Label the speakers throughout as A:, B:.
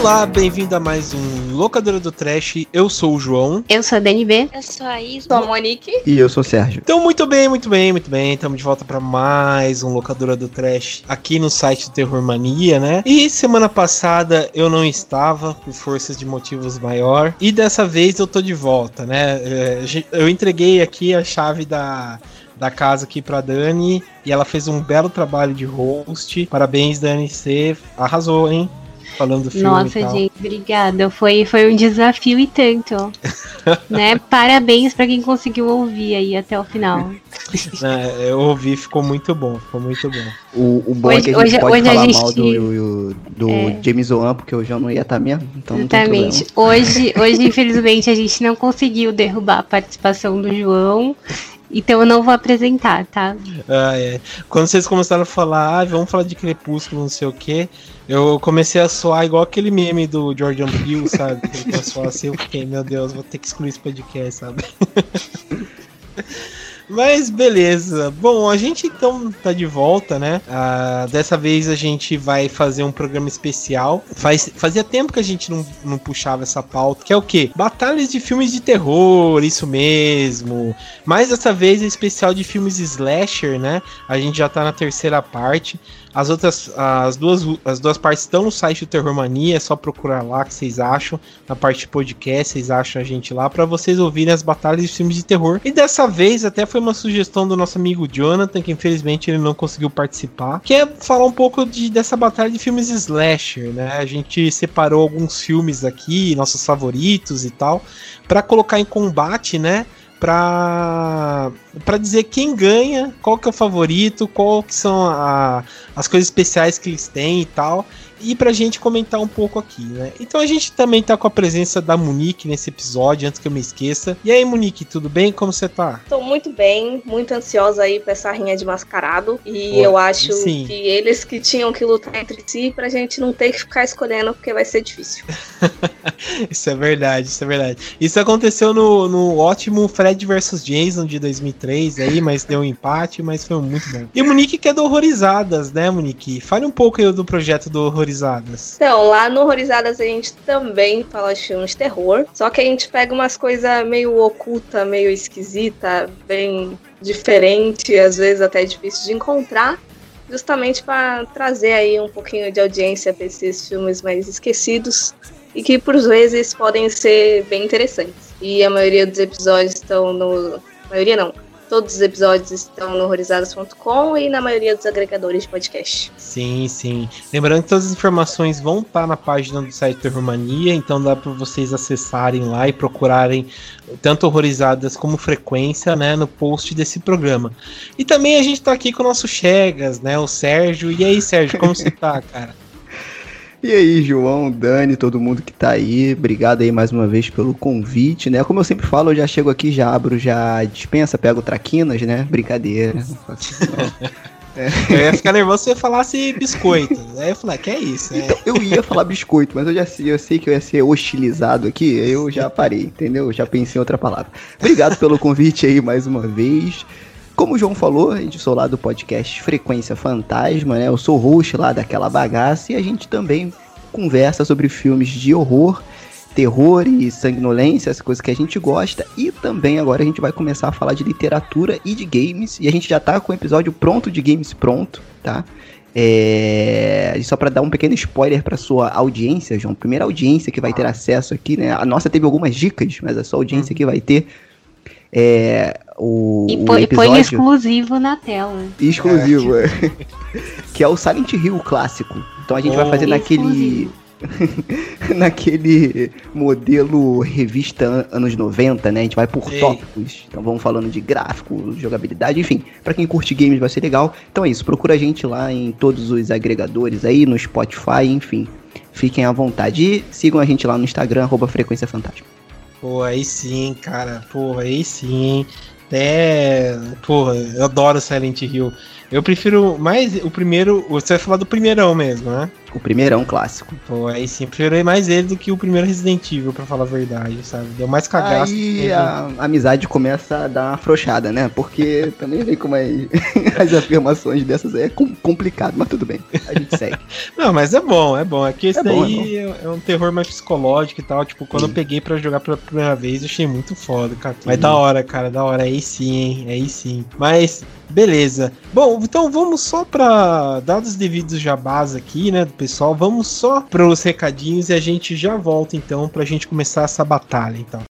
A: Olá, bem-vindo a mais um Locadora do Trash. Eu sou o João.
B: Eu sou a DNB.
C: Eu sou a Isa. Sou a Monique.
D: E eu sou o Sérgio.
A: Então, muito bem, muito bem, muito bem. Estamos de volta para mais um Locadora do Trash aqui no site do Terror Mania, né? E semana passada eu não estava, por forças de motivos maior. E dessa vez eu tô de volta, né? É, eu entreguei aqui a chave da da casa aqui pra Dani e ela fez um belo trabalho de host. Parabéns, Dani, você arrasou, hein? Falando do filme.
B: Nossa, gente, obrigada. Foi, foi um desafio e tanto. né? Parabéns para quem conseguiu ouvir aí até o final.
A: É, eu ouvi, ficou muito bom, ficou muito bom.
D: O, o bom hoje, é que a gente hoje, pode hoje falar gente... mal do, do é. James Wan, porque o João não ia estar tá mesmo. Então
B: Exatamente. hoje, hoje, infelizmente, a gente não conseguiu derrubar a participação do João. Então eu não vou apresentar, tá?
A: Ah, é. Quando vocês começaram a falar, ah, vamos falar de Crepúsculo, não sei o quê, eu comecei a soar igual aquele meme do Jordan Peele, sabe? Que ele começou assim, eu fiquei, meu Deus, vou ter que excluir esse podcast, sabe? Mas beleza. Bom, a gente então tá de volta, né? Uh, dessa vez a gente vai fazer um programa especial. Faz, fazia tempo que a gente não, não puxava essa pauta, que é o quê? Batalhas de filmes de terror, isso mesmo. Mas dessa vez é especial de filmes slasher, né? A gente já tá na terceira parte. As outras, as duas, as duas partes estão no site do Terror Mania, é só procurar lá que vocês acham. Na parte de podcast, vocês acham a gente lá para vocês ouvirem as batalhas de filmes de terror. E dessa vez até foi uma sugestão do nosso amigo Jonathan, que infelizmente ele não conseguiu participar, que é falar um pouco de, dessa batalha de filmes slasher, né? A gente separou alguns filmes aqui, nossos favoritos e tal, para colocar em combate, né? Para para dizer quem ganha, qual que é o favorito, qual que são a, as coisas especiais que eles têm e tal e pra gente comentar um pouco aqui, né? Então a gente também tá com a presença da Monique nesse episódio, antes que eu me esqueça. E aí, Monique, tudo bem? Como você tá?
C: Tô muito bem, muito ansiosa aí pra essa rinha de mascarado. E Pô, eu acho sim. que eles que tinham que lutar entre si pra gente não ter que ficar escolhendo, porque vai ser difícil.
A: isso é verdade, isso é verdade. Isso aconteceu no, no ótimo Fred vs Jason de 2003 aí, mas deu um empate, mas foi muito bom. E Monique que é do Horrorizadas, né, Monique? Fale um pouco aí do projeto do Horrorizadas Horrorizadas?
C: Então, lá no Horrorizadas a gente também fala de filmes de terror, só que a gente pega umas coisas meio oculta, meio esquisita, bem diferente, às vezes até difícil de encontrar, justamente para trazer aí um pouquinho de audiência para esses filmes mais esquecidos e que por vezes podem ser bem interessantes. E a maioria dos episódios estão no. A maioria não Todos os episódios estão no horrorizadas.com e na maioria dos agregadores de podcast.
A: Sim, sim. Lembrando que todas as informações vão estar na página do site Terromania, então dá para vocês acessarem lá e procurarem tanto horrorizadas como frequência, né, no post desse programa. E também a gente está aqui com o nosso Chegas, né, o Sérgio. E aí, Sérgio, como você tá, cara?
D: E aí, João, Dani, todo mundo que tá aí, obrigado aí mais uma vez pelo convite, né? Como eu sempre falo, eu já chego aqui, já abro, já dispensa, pego traquinas, né? Brincadeira.
A: É. Eu ia ficar nervoso se você falasse biscoito. Aí eu falei, ah, que é isso?
D: Então, eu ia falar biscoito, mas eu já sei, eu sei que eu ia ser hostilizado aqui, eu já parei, entendeu? Eu já pensei em outra palavra. Obrigado pelo convite aí mais uma vez. Como o João falou, a gente sou lá do podcast Frequência Fantasma, né? Eu sou host lá daquela bagaça e a gente também conversa sobre filmes de horror, terror e sanguinolência, as coisas que a gente gosta. E também agora a gente vai começar a falar de literatura e de games. E a gente já tá com o episódio pronto de games pronto, tá? É... Só para dar um pequeno spoiler para sua audiência, João. Primeira audiência que vai ter acesso aqui, né? A nossa teve algumas dicas, mas a sua audiência uhum. que vai ter é, o,
B: e põe, episódio... põe exclusivo na tela.
D: Exclusivo, é. que é o Silent Hill clássico. Então a gente oh, vai fazer naquele. naquele modelo revista anos 90, né? A gente vai por Ei. tópicos. Então vamos falando de gráfico, jogabilidade, enfim. para quem curte games vai ser legal. Então é isso, procura a gente lá em todos os agregadores aí, no Spotify, enfim. Fiquem à vontade. E sigam a gente lá no Instagram, arroba Frequência Fantasma.
A: Pô, aí sim, cara. Pô, aí sim. até. Porra, eu adoro Silent Hill. Eu prefiro mais o primeiro. Você vai falar do primeirão mesmo, né?
D: O primeirão clássico.
A: Pô, aí sim, prefiro mais ele do que o primeiro Resident Evil, pra falar a verdade, sabe? Deu mais cagaço.
D: Aí a, amizade começa a dar uma afrouxada, né? Porque também vem com mais as afirmações dessas aí é complicado, mas tudo bem. A gente segue.
A: Não, mas é bom, é bom. Aqui esse é daí é, é, um terror mais psicológico e tal. Tipo, quando sim. eu peguei pra jogar pela primeira vez, eu achei muito foda, cara. Mas da hora, cara, da hora. Aí sim, hein? Aí sim. Mas Beleza. Bom, então vamos só para dados devidos jabás aqui, né, do pessoal. Vamos só para os recadinhos e a gente já volta então para a gente começar essa batalha, então.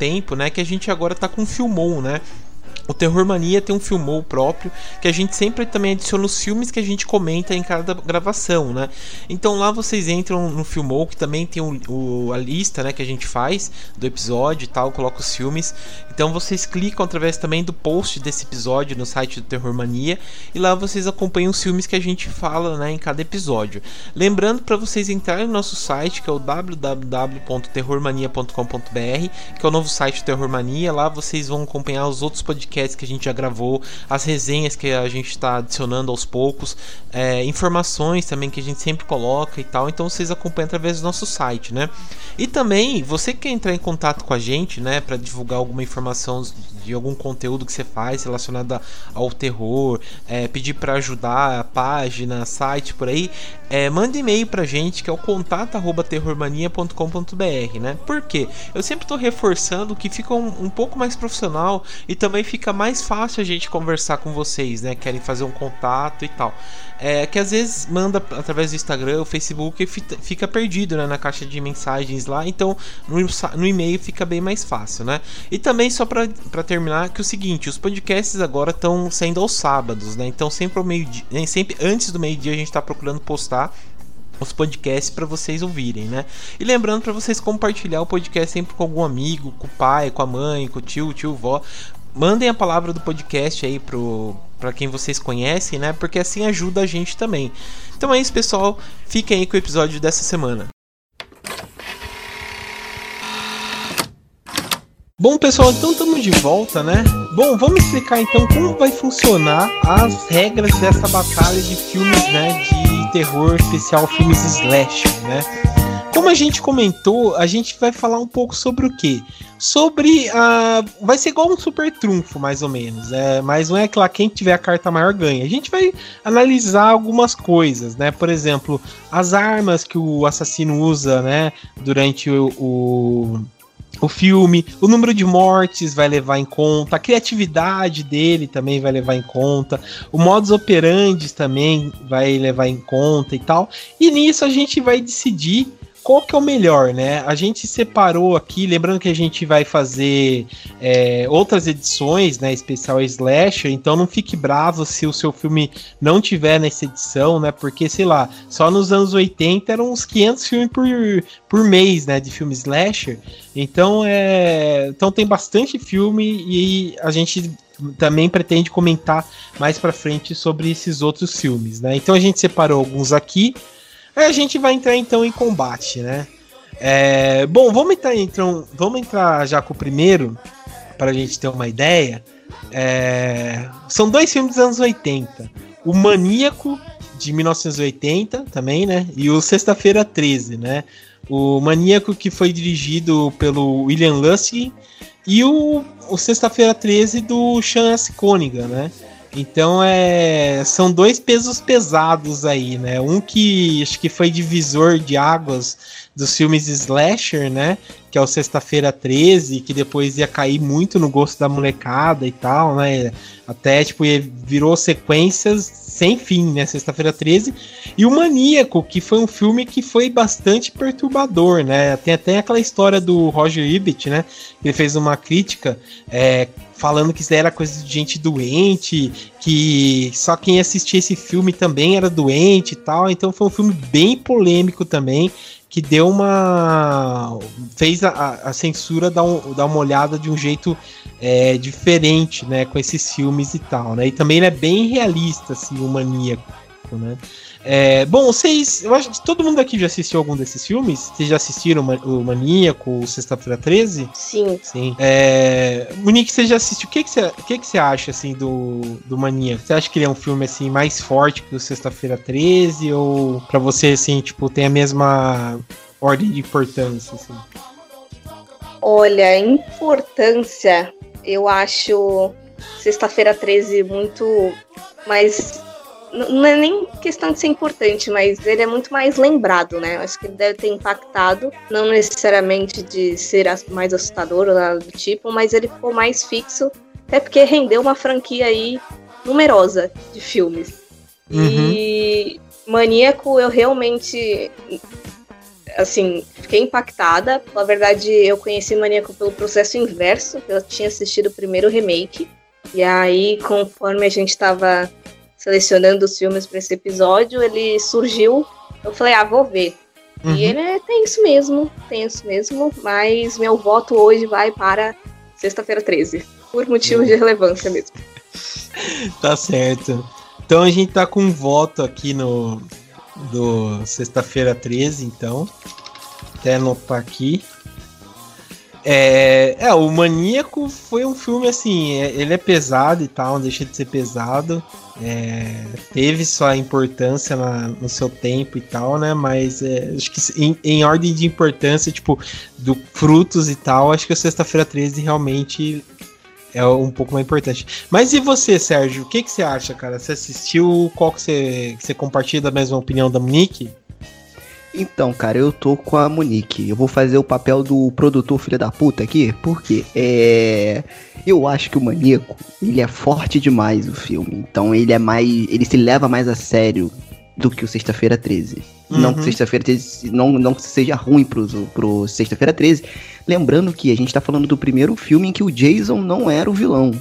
A: tempo, né, que a gente agora tá com Filmon, né? O Terror Mania tem um filmou próprio que a gente sempre também adiciona os filmes que a gente comenta em cada gravação, né? Então lá vocês entram no filmou que também tem o, o, a lista, né, que a gente faz do episódio e tal, coloca os filmes. Então vocês clicam através também do post desse episódio no site do Terror Mania e lá vocês acompanham os filmes que a gente fala, né, em cada episódio. Lembrando para vocês entrarem no nosso site que é o www.terrormania.com.br, que é o novo site do Terror Mania. Lá vocês vão acompanhar os outros podcasts podcasts que a gente já gravou, as resenhas que a gente está adicionando aos poucos, é, informações também que a gente sempre coloca e tal. Então vocês acompanham através do nosso site, né? E também, você que quer entrar em contato com a gente, né, para divulgar alguma informação de algum conteúdo que você faz relacionado ao terror, é, pedir para ajudar a página, site por aí, é, manda e-mail pra gente que é o contato@terrormania.com.br, né? Por quê? Eu sempre estou reforçando que fica um, um, pouco mais profissional e também fica mais fácil a gente conversar com vocês, né? Querem fazer um contato e tal. É que às vezes manda através do Instagram, o Facebook e fica perdido né, na caixa de mensagens lá, então no, e-mail fica bem mais fácil, né? E também só para terminar que é o seguinte, os podcasts agora estão saindo aos sábados, né? Então sempre ao meio dia, sempre antes do meio-dia a gente está procurando postar os podcasts para vocês ouvirem, né? E lembrando para vocês compartilhar o podcast sempre com algum amigo, com o pai, com a mãe, com o tio, tio, vó. Mandem a palavra do podcast aí pro para quem vocês conhecem, né? Porque assim ajuda a gente também. Então é isso, pessoal. Fiquem aí com o episódio dessa semana. Bom, pessoal, então estamos de volta, né? Bom, vamos explicar então como vai funcionar as regras dessa batalha de filmes, né, de terror especial, filmes slash, né? Como a gente comentou, a gente vai falar um pouco sobre o quê? Sobre a. Vai ser igual um super trunfo, mais ou menos. É, mas não é aquela quem tiver a carta maior ganha. A gente vai analisar algumas coisas, né? Por exemplo, as armas que o assassino usa, né? Durante o, o o filme, o número de mortes vai levar em conta, a criatividade dele também vai levar em conta, o modus operandi também vai levar em conta e tal. E nisso a gente vai decidir qual que é o melhor, né? A gente separou aqui, lembrando que a gente vai fazer é, outras edições, né? Especial Slasher, então não fique bravo se o seu filme não tiver nessa edição, né? Porque, sei lá, só nos anos 80 eram uns 500 filmes por, por mês, né? De filme Slasher. Então, é, então tem bastante filme e a gente também pretende comentar mais para frente sobre esses outros filmes, né? Então a gente separou alguns aqui a gente vai entrar então em combate, né? É, bom, vamos entrar, então, vamos entrar já com o primeiro, para a gente ter uma ideia. É, são dois filmes dos anos 80. O Maníaco, de 1980, também, né? E o Sexta-feira 13, né? O Maníaco, que foi dirigido pelo William Lustig, e o, o Sexta-feira 13 do Sean S. Conigan, né? Então é, são dois pesos pesados aí, né? Um que acho que foi divisor de águas dos filmes slasher, né? Que é o Sexta-feira 13, que depois ia cair muito no gosto da molecada e tal, né? Até tipo virou sequências sem fim, né? Sexta-feira 13. E o Maníaco, que foi um filme que foi bastante perturbador, né? Tem até aquela história do Roger Ebert, né? Ele fez uma crítica é, falando que isso era coisa de gente doente, que só quem assistia esse filme também era doente e tal. Então foi um filme bem polêmico também, que deu uma. fez a, a censura dar, um, dar uma olhada de um jeito é, diferente, né, com esses filmes e tal, né? E também ele é bem realista, assim, o maníaco, né? É, bom, vocês. Eu acho que todo mundo aqui já assistiu algum desses filmes? Vocês já assistiram o Maníaco, o Sexta-feira 13?
C: Sim.
A: Sim. É, Monique, você já assistiu? O que, que, você, o que, que você acha assim do, do Maníaco? Você acha que ele é um filme assim mais forte que o Sexta-feira 13? Ou pra você, assim, tipo, tem a mesma ordem de importância? Assim?
C: Olha, importância, eu acho Sexta-feira 13 muito mais não é nem questão de ser importante, mas ele é muito mais lembrado, né? Acho que ele deve ter impactado, não necessariamente de ser mais assustador ou nada do tipo, mas ele ficou mais fixo, até porque rendeu uma franquia aí numerosa de filmes. Uhum. E Maníaco, eu realmente assim, fiquei impactada. Na verdade, eu conheci Maníaco pelo processo inverso, eu tinha assistido o primeiro remake. E aí, conforme a gente estava selecionando os filmes para esse episódio, ele surgiu. Eu falei, ah, vou ver. Uhum. E ele é tenso mesmo, tenso mesmo, mas meu voto hoje vai para sexta-feira 13, por motivos de relevância mesmo.
A: tá certo. Então a gente tá com um voto aqui no do sexta-feira 13, então. Até anotar aqui. É, é, o Maníaco foi um filme assim, é, ele é pesado e tal, não deixa de ser pesado. É, teve sua importância na, no seu tempo e tal, né? Mas é, acho que em, em, ordem de importância, tipo, do frutos e tal, acho que a Sexta-feira 13 realmente é um pouco mais importante. Mas e você, Sérgio? O que, que você acha, cara? Você assistiu? Qual que você, que você compartilha da mesma opinião da Monique?
D: Então, cara, eu tô com a Monique. Eu vou fazer o papel do produtor filho da puta aqui, porque é. Eu acho que o Maníaco, ele é forte demais o filme. Então ele é mais. Ele se leva mais a sério do que o Sexta-feira 13. Uhum. Não que Sexta-feira 13 não, não seja ruim pro, pro Sexta-feira 13. Lembrando que a gente tá falando do primeiro filme em que o Jason não era o vilão.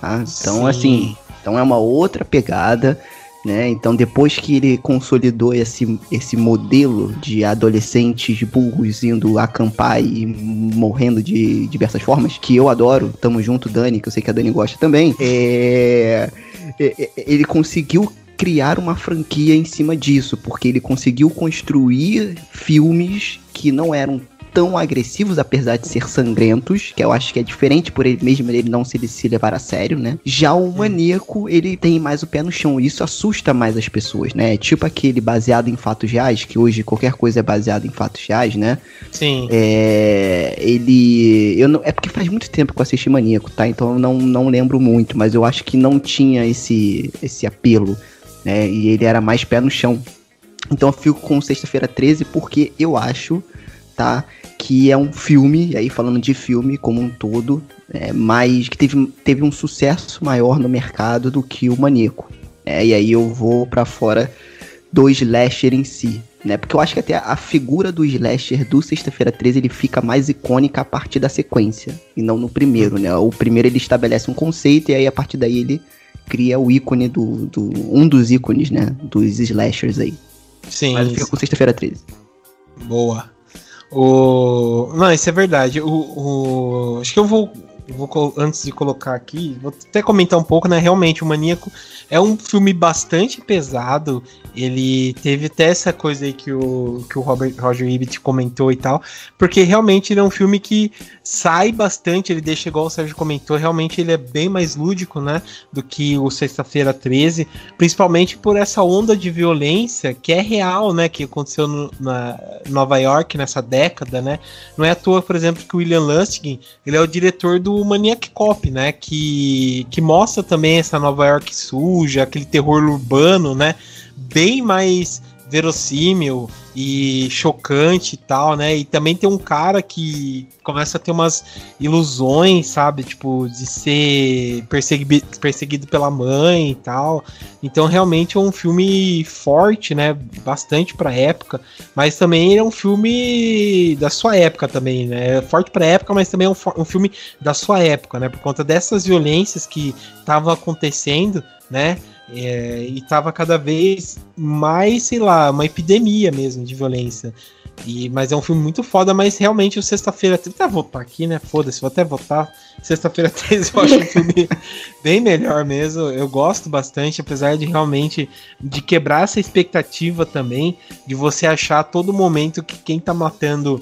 D: Tá? Então, Sim. assim. Então é uma outra pegada. Né? Então, depois que ele consolidou esse, esse modelo de adolescentes burros indo acampar e morrendo de diversas formas, que eu adoro, tamo junto, Dani, que eu sei que a Dani gosta também, é, é, é ele conseguiu criar uma franquia em cima disso, porque ele conseguiu construir filmes que não eram tão agressivos, apesar de ser sangrentos, que eu acho que é diferente por ele mesmo ele não se, se levar a sério, né? Já o maníaco, ele tem mais o pé no chão, e isso assusta mais as pessoas, né? Tipo aquele baseado em fatos reais, que hoje qualquer coisa é baseado em fatos reais, né?
A: Sim.
D: É, ele. Eu não, é porque faz muito tempo que eu assisti Maníaco, tá? Então eu não, não lembro muito, mas eu acho que não tinha esse, esse apelo, né? E ele era mais pé no chão. Então eu fico com Sexta-feira 13 porque eu acho, tá? que é um filme, e aí falando de filme como um todo, é, mas que teve, teve um sucesso maior no mercado do que o Maníaco. É, e aí eu vou para fora do slasher em si, né? Porque eu acho que até a figura do slasher do Sexta-feira 13 ele fica mais icônica a partir da sequência, e não no primeiro, né? O primeiro ele estabelece um conceito e aí a partir daí ele cria o ícone do, do um dos ícones, né, dos slashers aí.
A: Sim.
D: Mas eu fico com Sexta-feira 13.
A: Boa. O... Não, isso é verdade. O, o... Acho que eu vou vou antes de colocar aqui, vou até comentar um pouco, né? Realmente, o Maníaco é um filme bastante pesado. Ele teve até essa coisa aí que o, que o Robert, Roger Ebert comentou e tal, porque realmente ele é um filme que sai bastante, ele deixa igual o Sérgio comentou, realmente ele é bem mais lúdico, né, do que o Sexta-feira 13, principalmente por essa onda de violência que é real, né, que aconteceu no, na Nova York nessa década, né? Não é à toa, por exemplo, que o William Lustig, ele é o diretor do Maniac Cop, né, que que mostra também essa Nova York suja, aquele terror urbano, né? bem mais verossímil e chocante e tal, né? E também tem um cara que começa a ter umas ilusões, sabe? Tipo, de ser perseguido, perseguido pela mãe e tal. Então, realmente é um filme forte, né? Bastante pra época. Mas também é um filme da sua época também, né? É forte pra época, mas também é um, um filme da sua época, né? Por conta dessas violências que estavam acontecendo, né? É, e tava cada vez mais, sei lá, uma epidemia mesmo de violência. E, mas é um filme muito foda, mas realmente o Sexta-feira. Vou até votar aqui, né? Foda-se, vou até votar. Sexta-feira 13 eu acho um filme bem melhor mesmo. Eu gosto bastante, apesar de realmente de quebrar essa expectativa também, de você achar a todo momento que quem tá matando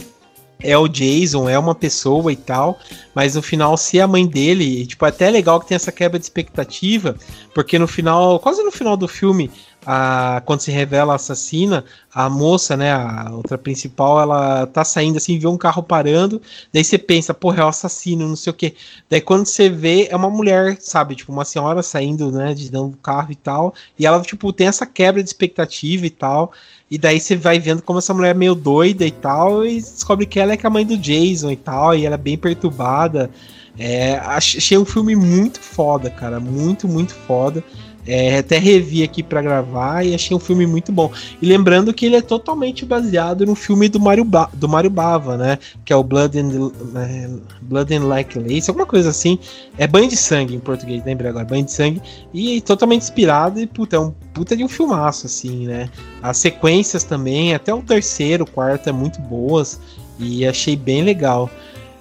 A: é o Jason, é uma pessoa e tal, mas no final, se é a mãe dele, tipo, é até legal que tem essa quebra de expectativa, porque no final, quase no final do filme, a, quando se revela a assassina, a moça, né, a outra principal, ela tá saindo assim, vê um carro parando, daí você pensa, porra, é o assassino, não sei o que. Daí quando você vê, é uma mulher, sabe, tipo, uma senhora saindo, né, de dentro do carro e tal, e ela, tipo, tem essa quebra de expectativa e tal. E daí você vai vendo como essa mulher é meio doida e tal, e descobre que ela é, é a mãe do Jason e tal, e ela é bem perturbada. É, achei um filme muito foda, cara. Muito, muito foda. É, até revi aqui para gravar e achei um filme muito bom. E lembrando que ele é totalmente baseado no filme do Mario, ba do Mario Bava, né? Que é o Blood and, é, Blood and Like Lace, alguma coisa assim. É banho de sangue em português, lembrei agora, banho de sangue. E totalmente inspirado e, puta, é um puta de um filmaço, assim, né? As sequências também, até o terceiro, o quarto é muito boas. E achei bem legal.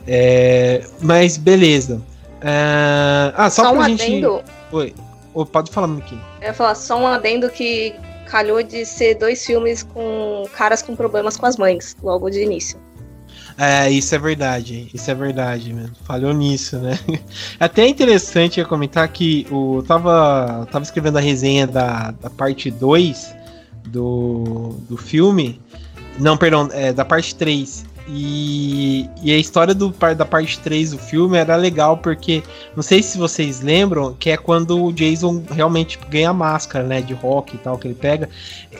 A: É, mas beleza. É, ah, só, só pra um gente. Adendo. Oi. Pode falar, Miki.
C: Eu ia falar só um adendo que calhou de ser dois filmes com caras com problemas com as mães, logo de início.
A: É, isso é verdade, isso é verdade, mano. Falhou nisso, né? Até é interessante eu comentar que o tava, tava escrevendo a resenha da, da parte 2 do, do filme. Não, perdão, é, da parte 3. E, e a história do, da parte 3 do filme era legal porque, não sei se vocês lembram, que é quando o Jason realmente tipo, ganha a máscara, né, de rock e tal, que ele pega.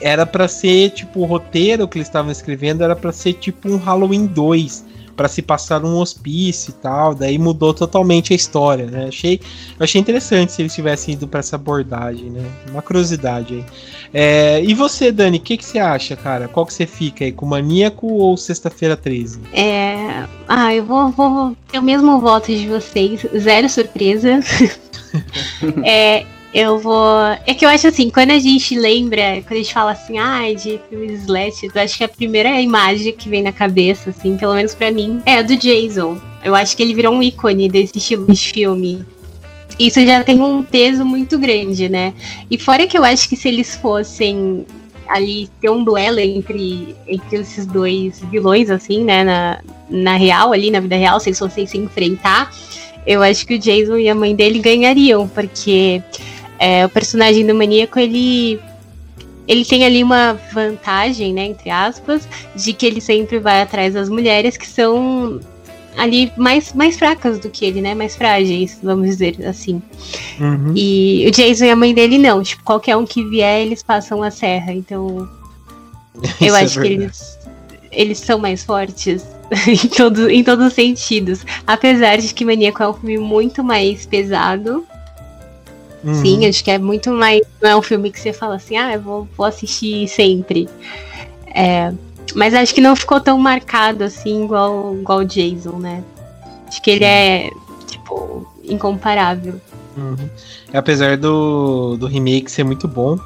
A: Era para ser, tipo, o roteiro que eles estavam escrevendo era para ser tipo um Halloween 2 para se passar num hospício e tal, daí mudou totalmente a história, né? Achei, eu achei interessante se eles tivessem ido para essa abordagem, né? Uma curiosidade aí. É, e você, Dani, o que, que você acha, cara? Qual que você fica aí, com Maníaco ou Sexta-feira 13?
B: É. Ah, eu vou, vou ter o mesmo voto de vocês, zero surpresa. é, eu vou. É que eu acho assim, quando a gente lembra, quando a gente fala assim, ah, de filmes slashes, eu acho que a primeira imagem que vem na cabeça, assim, pelo menos para mim, é a do Jason. Eu acho que ele virou um ícone desse estilo de filme. Isso já tem um peso muito grande, né? E fora que eu acho que se eles fossem ali ter um duelo entre, entre esses dois vilões, assim, né, na, na real, ali na vida real, se eles fossem se enfrentar, eu acho que o Jason e a mãe dele ganhariam, porque é, o personagem do maníaco, ele ele tem ali uma vantagem, né, entre aspas, de que ele sempre vai atrás das mulheres que são ali mais, mais fracas do que ele, né, mais frágeis, vamos dizer assim. Uhum. E o Jason e a mãe dele não, tipo, qualquer um que vier, eles passam a serra, então eu é acho é que eles, eles são mais fortes em, todo, em todos os sentidos. Apesar de que Maníaco é um filme muito mais pesado, Uhum. Sim, acho que é muito mais. Não é um filme que você fala assim, ah, eu vou, vou assistir sempre. É, mas acho que não ficou tão marcado assim igual, igual o Jason, né? Acho que ele é, tipo, incomparável.
A: Uhum. Apesar do, do remake ser muito bom,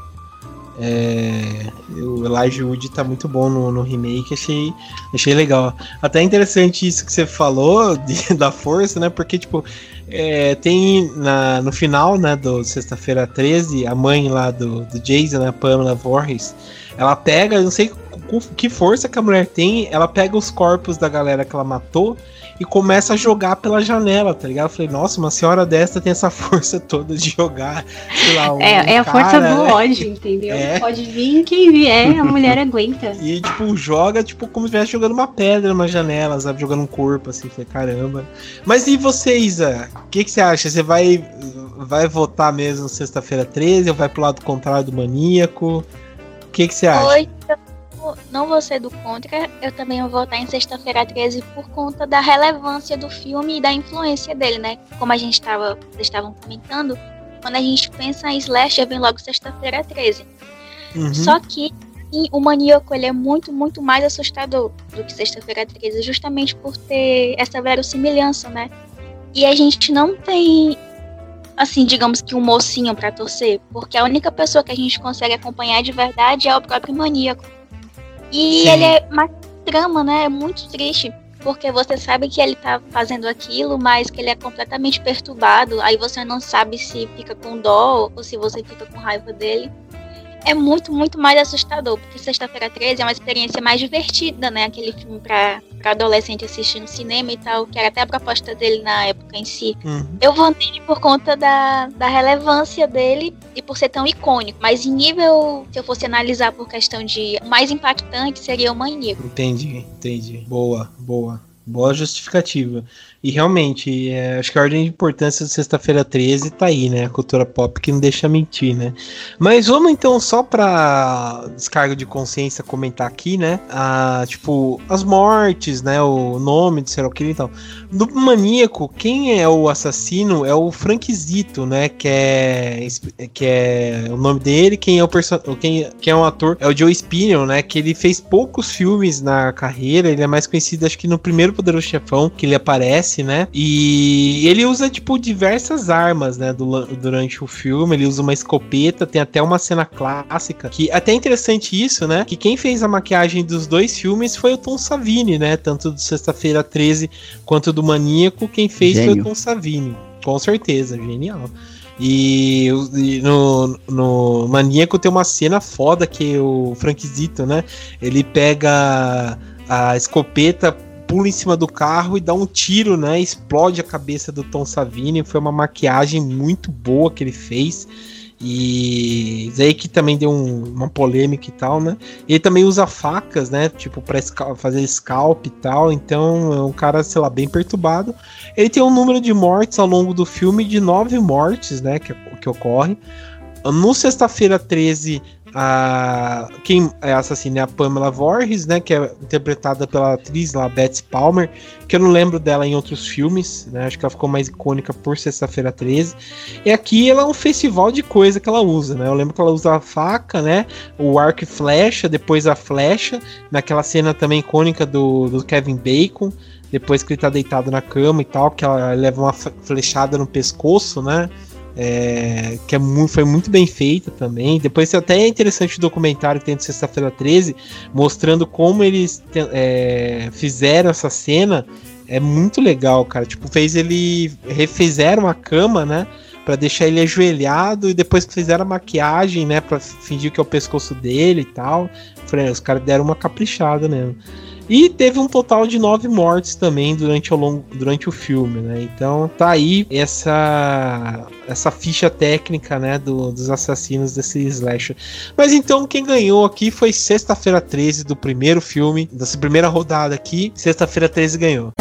A: é, o Elijah Wood tá muito bom no, no, remake, achei, achei legal. Até interessante isso que você falou de, da força, né? Porque, tipo, É, tem na, no final, né, do Sexta-feira 13, a mãe lá do, do Jason, né, Pamela Voorhees, ela pega, não sei com que força que a mulher tem, ela pega os corpos da galera que ela matou e começa a jogar pela janela, tá ligado? Eu falei, nossa, uma senhora dessa tem essa força toda de jogar, sei lá,
B: um É, é a força do né? ódio, entendeu? É. Pode vir quem vier, a mulher aguenta.
A: E, tipo, joga, tipo, como se estivesse jogando uma pedra numa janela, sabe? Jogando um corpo, assim, falei, caramba. Mas e você, Isa? O que, que você acha? Você vai, vai votar mesmo sexta-feira 13 ou vai pro lado contrário do maníaco? O que, que você acha?
E: Oi, não vou ser do contra, eu também vou votar em Sexta-feira 13 por conta da relevância do filme e da influência dele, né? Como a gente estava, vocês estavam comentando, quando a gente pensa em slasher, vem logo Sexta-feira 13. Uhum. Só que o maníaco ele é muito, muito mais assustador do que Sexta-feira 13, justamente por ter essa verossimilhança, né? E a gente não tem, assim, digamos que um mocinho para torcer, porque a única pessoa que a gente consegue acompanhar de verdade é o próprio maníaco. E Sim. ele é mais trama, né? É muito triste. Porque você sabe que ele tá fazendo aquilo, mas que ele é completamente perturbado. Aí você não sabe se fica com dó ou se você fica com raiva dele é muito, muito mais assustador, porque Sexta-feira 13 é uma experiência mais divertida, né? Aquele filme para adolescente assistir no cinema e tal, que era até a proposta dele na época em si. Uhum. Eu vou nele por conta da, da relevância dele e por ser tão icônico, mas em nível, se eu fosse analisar por questão de mais impactante, seria o Maníaco.
A: Entendi, entendi. Boa, boa. Boa justificativa. E realmente, é, acho que a ordem de importância do Sexta-feira 13 tá aí, né? A cultura pop que não deixa mentir, né? Mas vamos então, só pra descarga de consciência, comentar aqui, né? Ah, tipo, as mortes, né? O nome do serial killer e tal. Do maníaco, quem é o assassino é o Frankzito, né? Que é, que é o nome dele. Quem é o personagem. Quem, quem é o ator é o Joe Spinell, né? Que ele fez poucos filmes na carreira. Ele é mais conhecido, acho que no primeiro Poderoso Chefão, que ele aparece né? E ele usa, tipo, diversas armas, né? Do, durante o filme. Ele usa uma escopeta, tem até uma cena clássica. Que até é interessante isso, né? Que quem fez a maquiagem dos dois filmes foi o Tom Savini, né? Tanto do Sexta-feira 13 quanto do Maníaco. Quem fez Gênio. foi o Tom Savini. Com certeza, genial. E, e, no, no Maníaco tem uma cena foda que o Frankzito, né? Ele pega a escopeta pula em cima do carro e dá um tiro, né? Explode a cabeça do Tom Savini. Foi uma maquiagem muito boa que ele fez. E aí que também deu um, uma polêmica e tal, né? Ele também usa facas, né? Tipo, pra fazer scalp e tal. Então é um cara, sei lá, bem perturbado. Ele tem um número de mortes ao longo do filme de nove mortes, né? Que, que ocorre. No sexta-feira 13, a quem é assassina é a Pamela Voorhees, né, que é interpretada pela atriz lá Betsy Palmer, que eu não lembro dela em outros filmes, né? Acho que ela ficou mais icônica por Sexta-feira 13. E aqui ela é um festival de coisa que ela usa, né? Eu lembro que ela usa a faca, né? O arco e flecha, depois a flecha, naquela cena também icônica do, do Kevin Bacon, depois que ele tá deitado na cama e tal, que ela leva uma flechada no pescoço, né? É, que é muito, foi muito bem feita também. Depois até interessante o documentário que tem de Sexta-feira 13, mostrando como eles é, fizeram essa cena. É muito legal, cara. Tipo, fez ele. Refizeram a cama, né? Pra deixar ele ajoelhado e depois fizeram a maquiagem, né? Pra fingir que é o pescoço dele e tal. Falei, os caras deram uma caprichada mesmo. E teve um total de nove mortes também durante o, longo, durante o filme, né? Então tá aí essa, essa ficha técnica, né, do, dos assassinos desse slasher. Mas então quem ganhou aqui foi Sexta-feira 13 do primeiro filme, dessa primeira rodada aqui. Sexta-feira 13 ganhou.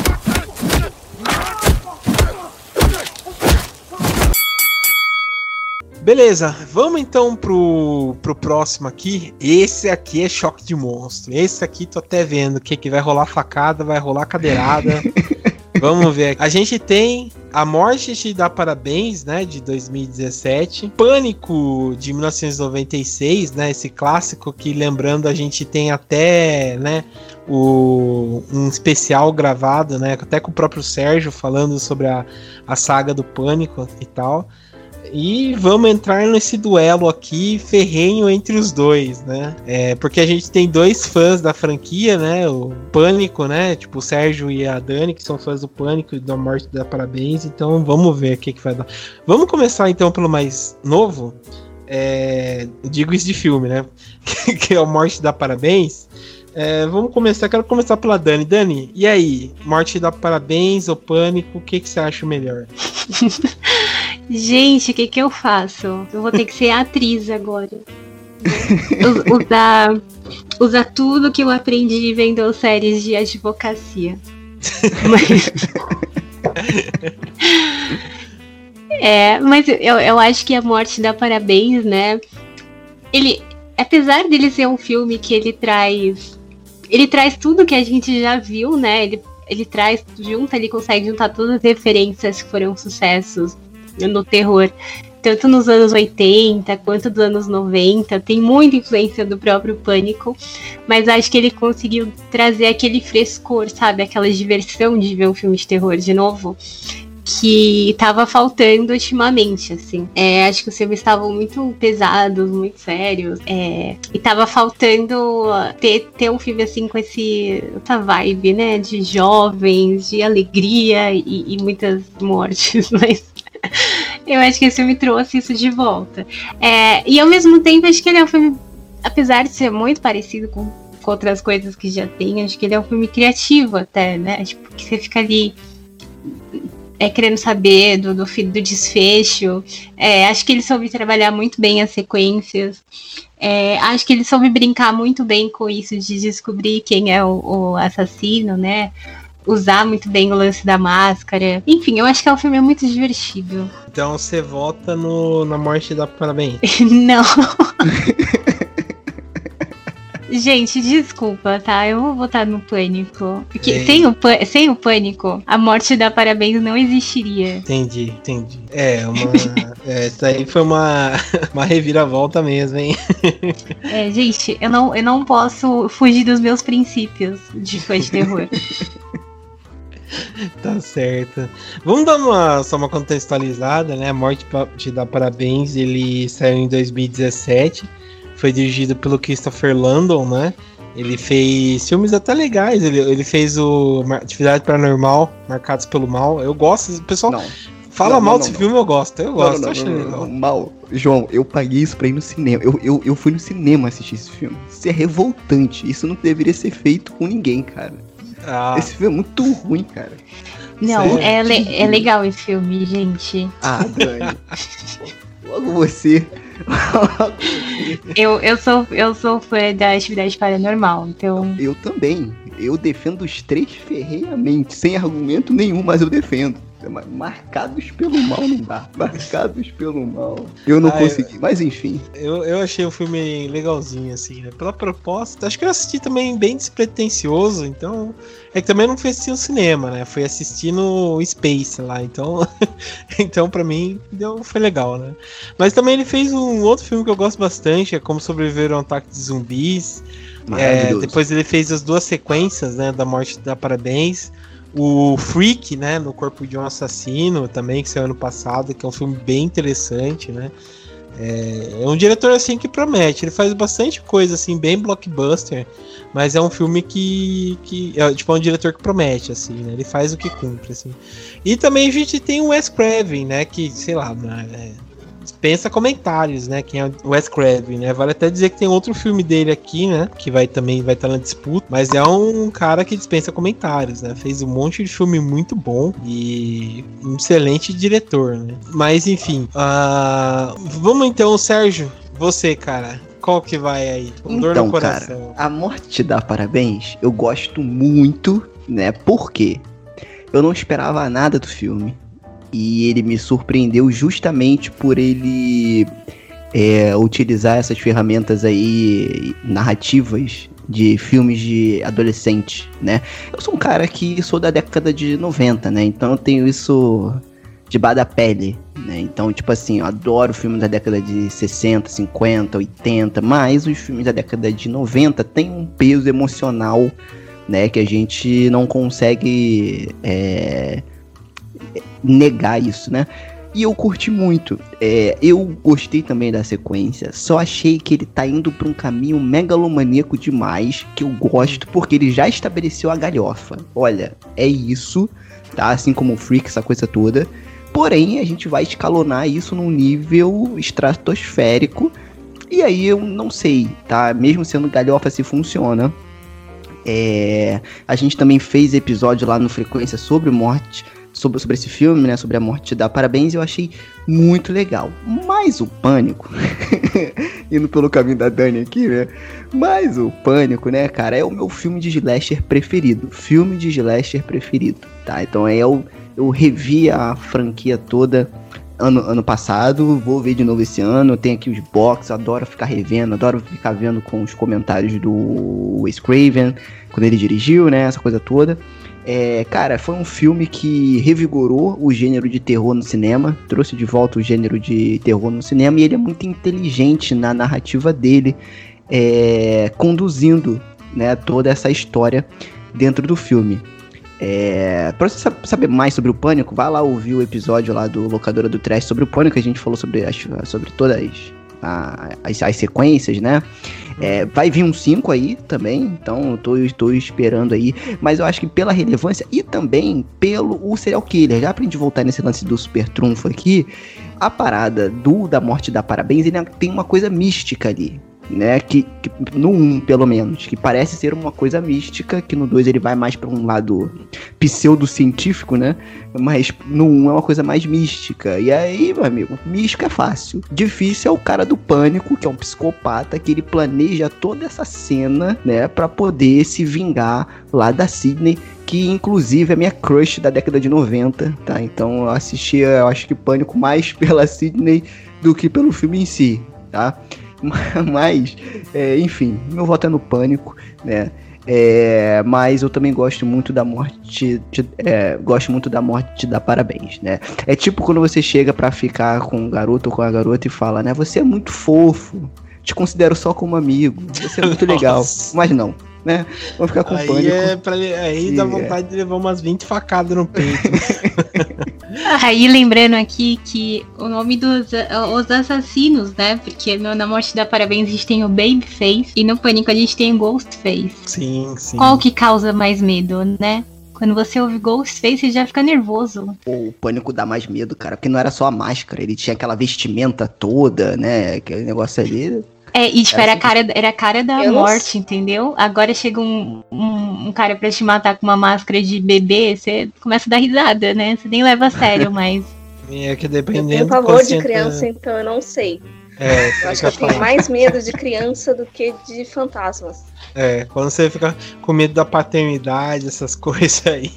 A: Beleza, vamos então pro, pro próximo aqui. Esse aqui é choque de monstro. Esse aqui tô até vendo que, que vai rolar facada, vai rolar cadeirada. Vamos ver. A gente tem A Morte Te Dá Parabéns, né? De 2017. Pânico de 1996, né? Esse clássico que, lembrando, a gente tem até, né? O, um especial gravado, né? Até com o próprio Sérgio falando sobre a, a saga do Pânico e tal. E vamos entrar nesse duelo aqui, ferrenho entre os dois, né? É, porque a gente tem dois fãs da franquia, né? O Pânico, né? Tipo o Sérgio e a Dani, que são fãs do Pânico e da Morte da Parabéns. Então vamos ver o que, que vai dar. Vamos começar então pelo mais novo. É, digo isso de filme, né? que é o Morte da Parabéns. É, vamos começar, quero começar pela Dani. Dani, e aí? Morte dá parabéns ou pânico? O que, que você acha melhor?
B: Gente, o que, que eu faço? Eu vou ter que ser atriz agora. usar, usar tudo que eu aprendi vendo séries de advocacia. Mas... é, mas eu, eu acho que a morte dá parabéns, né? Ele, apesar dele ser um filme que ele traz ele traz tudo que a gente já viu, né? Ele, ele traz, junta, ele consegue juntar todas as referências que foram sucessos no terror, tanto nos anos 80 quanto dos anos 90. Tem muita influência do próprio Pânico, mas acho que ele conseguiu trazer aquele frescor, sabe? Aquela diversão de ver um filme de terror de novo que estava faltando ultimamente, assim. É, acho que os filmes estavam muito pesados, muito sérios, é, e tava faltando ter, ter um filme assim com esse, essa vibe, né, de jovens, de alegria e, e muitas mortes, mas eu acho que esse filme trouxe isso de volta. É, e ao mesmo tempo, acho que ele é um filme, apesar de ser muito parecido com, com outras coisas que já tem, acho que ele é um filme criativo até, né? Tipo, que você fica ali é, querendo saber do, do, do desfecho. É, acho que ele soube trabalhar muito bem as sequências. É, acho que ele soube brincar muito bem com isso de descobrir quem é o, o, assassino, né? Usar muito bem o lance da máscara. Enfim, eu acho que é um filme muito divertido.
A: Então você vota no, na morte da Parabéns?
B: Não. Gente, desculpa, tá? Eu vou votar no pânico. Porque sem o, sem o pânico, a morte da parabéns não existiria.
A: Entendi, entendi. É, uma. é, isso aí foi uma, uma reviravolta mesmo, hein?
B: é, gente, eu não, eu não posso fugir dos meus princípios de fã de terror.
A: tá certo. Vamos dar uma, só uma contextualizada, né? A Morte te dá parabéns, ele saiu em 2017 foi dirigido pelo Christopher Landon, né? Ele fez filmes até legais. Ele, ele fez o Atividade Paranormal, Marcados pelo Mal. Eu gosto. Pessoal não. fala não, mal não, desse filme, eu gosto. Eu gosto, não, acho legal.
D: Mal. João, eu paguei isso pra ir no cinema. Eu, eu, eu fui no cinema assistir esse filme. Isso é revoltante. Isso não deveria ser feito com ninguém, cara. Ah. Esse filme é muito ruim, cara.
B: Não, é, é, le é legal esse filme, gente.
D: Ah, Dani. Logo você.
B: eu, eu, sou, eu sou fã da atividade paranormal, então.
D: Eu também. Eu defendo os três ferreamente, sem argumento nenhum, mas eu defendo. Marcados pelo mal não dá. Marcados pelo mal. Eu não ah, consegui, eu, mas enfim.
A: Eu, eu achei o filme legalzinho, assim, né? Pela proposta. Acho que eu assisti também bem despretensioso, então. É que também não fui assistir no cinema, né? Fui assistir no Space lá, então. então, pra mim, deu, foi legal, né? Mas também ele fez um outro filme que eu gosto bastante, é Como Sobreviver a um Ataque de Zumbis. É, depois ele fez as duas sequências, né? Da Morte da Parabéns. O Freak, né? No Corpo de um Assassino, também, que saiu ano passado, que é um filme bem interessante, né? É, é, um diretor assim que promete. Ele faz bastante coisa assim, bem blockbuster, mas é um filme que, que é tipo é um diretor que promete assim, né? Ele faz o que cumpre assim. E também a gente tem o Wes Craven, né? Que sei lá, né? Dispensa comentários, né? Quem é o Wes Craven, né? Vale até dizer que tem outro filme dele aqui, né? Que vai também vai estar na disputa, mas é um cara que dispensa comentários, né? Fez um monte de filme muito bom e um excelente diretor, né? Mas enfim, uh... vamos então, Sérgio, você, cara, qual que vai aí?
D: Com então, dor no coração. Cara, a morte dá parabéns. Eu gosto muito, né? Por quê? Eu não esperava nada do filme. E ele me surpreendeu justamente por ele é, utilizar essas ferramentas aí narrativas de filmes de adolescente, né? Eu sou um cara que sou da década de 90, né? Então eu tenho isso de da pele, né? Então, tipo assim, eu adoro filmes da década de 60, 50, 80, mas os filmes da década de 90 têm um peso emocional, né? Que a gente não consegue é, negar isso, né? E eu curti muito. É, eu gostei também da sequência. Só achei que ele tá indo pra um caminho megalomaníaco demais. Que eu gosto, porque ele já estabeleceu a galhofa. Olha, é isso, tá? Assim como o Freak, essa coisa toda. Porém, a gente vai escalonar isso num nível estratosférico. E aí eu não sei, tá? Mesmo sendo galhofa se funciona. É, a gente também fez episódio lá no Frequência sobre morte, sobre, sobre esse filme, né? Sobre a morte da Parabéns, e eu achei muito legal. Mas o Pânico, indo pelo caminho da Dani aqui, né? Mas o Pânico, né, cara, é o meu filme de slasher preferido. Filme de slasher preferido, tá? Então aí eu, eu revi a franquia toda ano, ano passado, vou ver de novo esse ano. Tem aqui os box, adoro ficar revendo, adoro ficar vendo com os comentários do Wes Craven, quando ele dirigiu, né? Essa coisa toda. É, cara, foi um filme que revigorou o gênero de terror no cinema, trouxe de volta o gênero de terror no cinema e ele é muito inteligente na narrativa dele, é, conduzindo né, toda essa história dentro do filme. É, pra você saber mais sobre o Pânico, vá lá ouvir o episódio lá do Locadora do Trash sobre o Pânico, a gente falou sobre, sobre todas as, as sequências, né? É, vai vir um 5 aí também, então tô, estou esperando aí. Mas eu acho que pela relevância e também pelo o serial killer, já pra gente voltar nesse lance do super trunfo aqui, a parada do da morte da parabéns, ele tem uma coisa mística ali né? Que, que, no 1, pelo menos, que parece ser uma coisa mística, que no 2 ele vai mais para um lado pseudocientífico, né? Mas no 1 é uma coisa mais mística. E aí, meu amigo, místico é fácil. Difícil é o cara do pânico, que é um psicopata, que ele planeja toda essa cena, né, para poder se vingar lá da Sidney que inclusive é minha crush da década de 90, tá? Então eu assistia, eu acho que Pânico mais pela Sidney do que pelo filme em si, tá? Mas, é, enfim, meu voto é no pânico, né? É, mas eu também gosto muito da morte. De, é, gosto muito da morte da parabéns, né? É tipo quando você chega para ficar com o garoto ou com a garota e fala, né? Você é muito fofo. Te considero só como amigo. Você é muito legal. Mas não, né? Vamos ficar com
A: aí
D: pânico.
A: É pra, aí e, dá vontade é. de levar umas 20 facadas no peito.
B: Aí lembrando aqui que o nome dos os assassinos, né? Porque no, na Morte da Parabéns a gente tem o Babyface e no Pânico a gente tem o Ghostface.
A: Sim, sim.
B: Qual que causa mais medo, né? Quando você ouve Ghostface, você já fica nervoso.
D: Pô, o pânico dá mais medo, cara. Porque não era só a máscara, ele tinha aquela vestimenta toda, né? Aquele negócio ali.
B: É, e tipo, era a cara, era a cara da eu morte, entendeu? Agora chega um, um, um, cara pra te matar com uma máscara de bebê, você começa a dar risada, né? Você nem leva a sério, mas.
A: É que dependendo. Eu
C: tenho pavor de criança, então eu não sei. É, eu acho que eu tenho mais medo de criança do que de fantasmas.
A: É, quando você fica com medo da paternidade, essas coisas aí.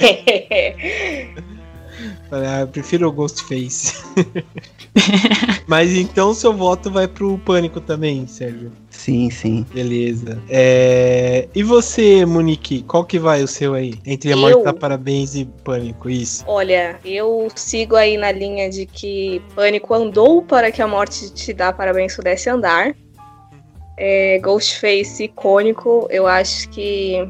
A: É. Ah, eu prefiro o Ghostface. Mas então seu voto vai pro Pânico também, Sérgio?
D: Sim, sim.
A: Beleza. É... E você, Monique, qual que vai o seu aí? Entre a Morte da Parabéns e Pânico, isso.
C: Olha, eu sigo aí na linha de que Pânico andou para que a morte te dá parabéns pudesse andar. É, Ghostface icônico, eu acho que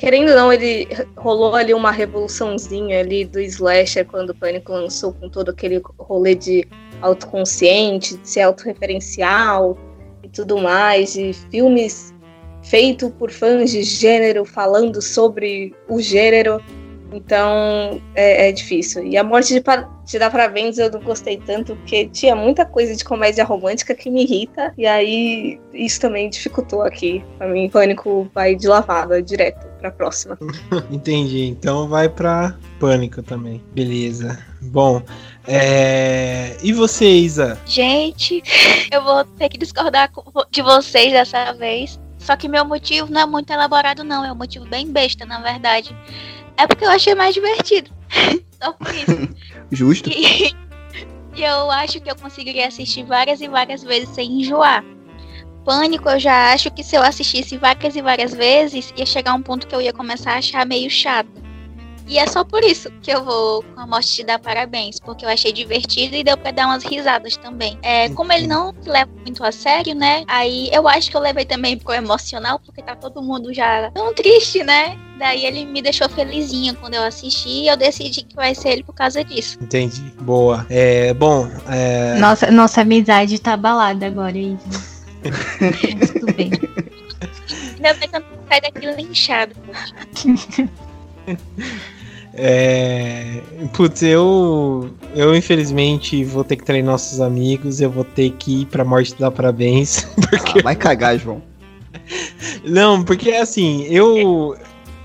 C: querendo ou não, ele rolou ali uma revoluçãozinha ali do slasher quando o Pânico lançou com todo aquele rolê de autoconsciente, de ser autorreferencial e tudo mais, e filmes feitos por fãs de gênero falando sobre o gênero. Então é, é difícil. E a morte de, de dar parabéns eu não gostei tanto, porque tinha muita coisa de comédia romântica que me irrita. E aí isso também dificultou aqui. Pra mim, Pânico vai de lavada direto pra próxima.
A: Entendi. Então vai pra Pânico também. Beleza. Bom, é... e você, Isa?
E: Gente, eu vou ter que discordar de vocês dessa vez. Só que meu motivo não é muito elaborado, não. É um motivo bem besta, na verdade. É porque eu achei mais divertido. Só por isso.
D: Justo.
E: E, e eu acho que eu conseguiria assistir várias e várias vezes sem enjoar. Pânico, eu já acho que se eu assistisse várias e várias vezes, ia chegar um ponto que eu ia começar a achar meio chato. E é só por isso que eu vou com a morte te dar parabéns, porque eu achei divertido e deu pra dar umas risadas também. É, como ele não se leva muito a sério, né? Aí eu acho que eu levei também pro emocional, porque tá todo mundo já tão triste, né? Daí ele me deixou felizinha quando eu assisti e eu decidi que vai ser ele por causa disso.
A: Entendi. Boa. É, bom, é...
B: Nossa, nossa amizade tá abalada agora, Isa. Tudo bem.
E: Ainda bem que eu não saio daquilo linchado.
A: É... Putz, eu. Eu infelizmente vou ter que trair nossos amigos. Eu vou ter que ir pra morte dar parabéns. Porque...
D: Ah, vai cagar, João.
A: Não, porque assim, eu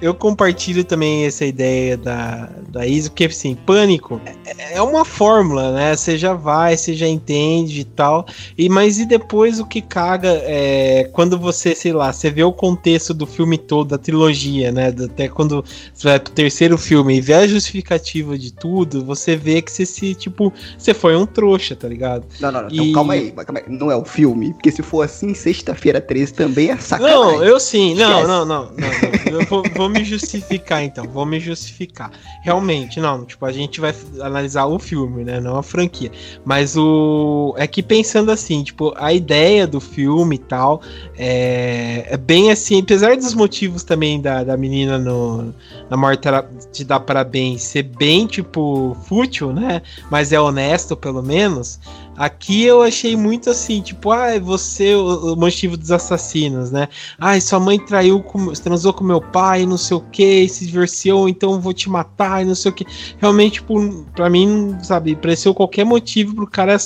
A: eu compartilho também essa ideia da, da Isa, porque assim, pânico é, é uma fórmula, né? Você já vai, você já entende e tal. E, mas e depois o que caga é quando você, sei lá, você vê o contexto do filme todo, da trilogia, né? Até quando você vai pro terceiro filme e vê a justificativa de tudo, você vê que você se, tipo, você foi um trouxa, tá ligado?
D: Não, não, não. E... Então, calma, aí, calma aí. Não é o filme, porque se for assim, sexta-feira 13 também é sacanagem.
A: Não, eu sim. Não, não, não, não, não. Eu vou, vou vou me justificar então, vou me justificar. Realmente, não, tipo, a gente vai analisar o filme, né, não a franquia. Mas o é que pensando assim, tipo, a ideia do filme e tal é, é bem assim, apesar dos motivos também da, da menina no na morte de dar parabéns ser bem tipo fútil, né? Mas é honesto pelo menos. Aqui eu achei muito assim, tipo, ah, você o, o motivo dos assassinos, né? Ai, sua mãe traiu, com, transou com meu pai, não sei o que, se divorciou, então vou te matar e não sei o que. Realmente, tipo, pra mim, sabe, pareceu qualquer motivo pro cara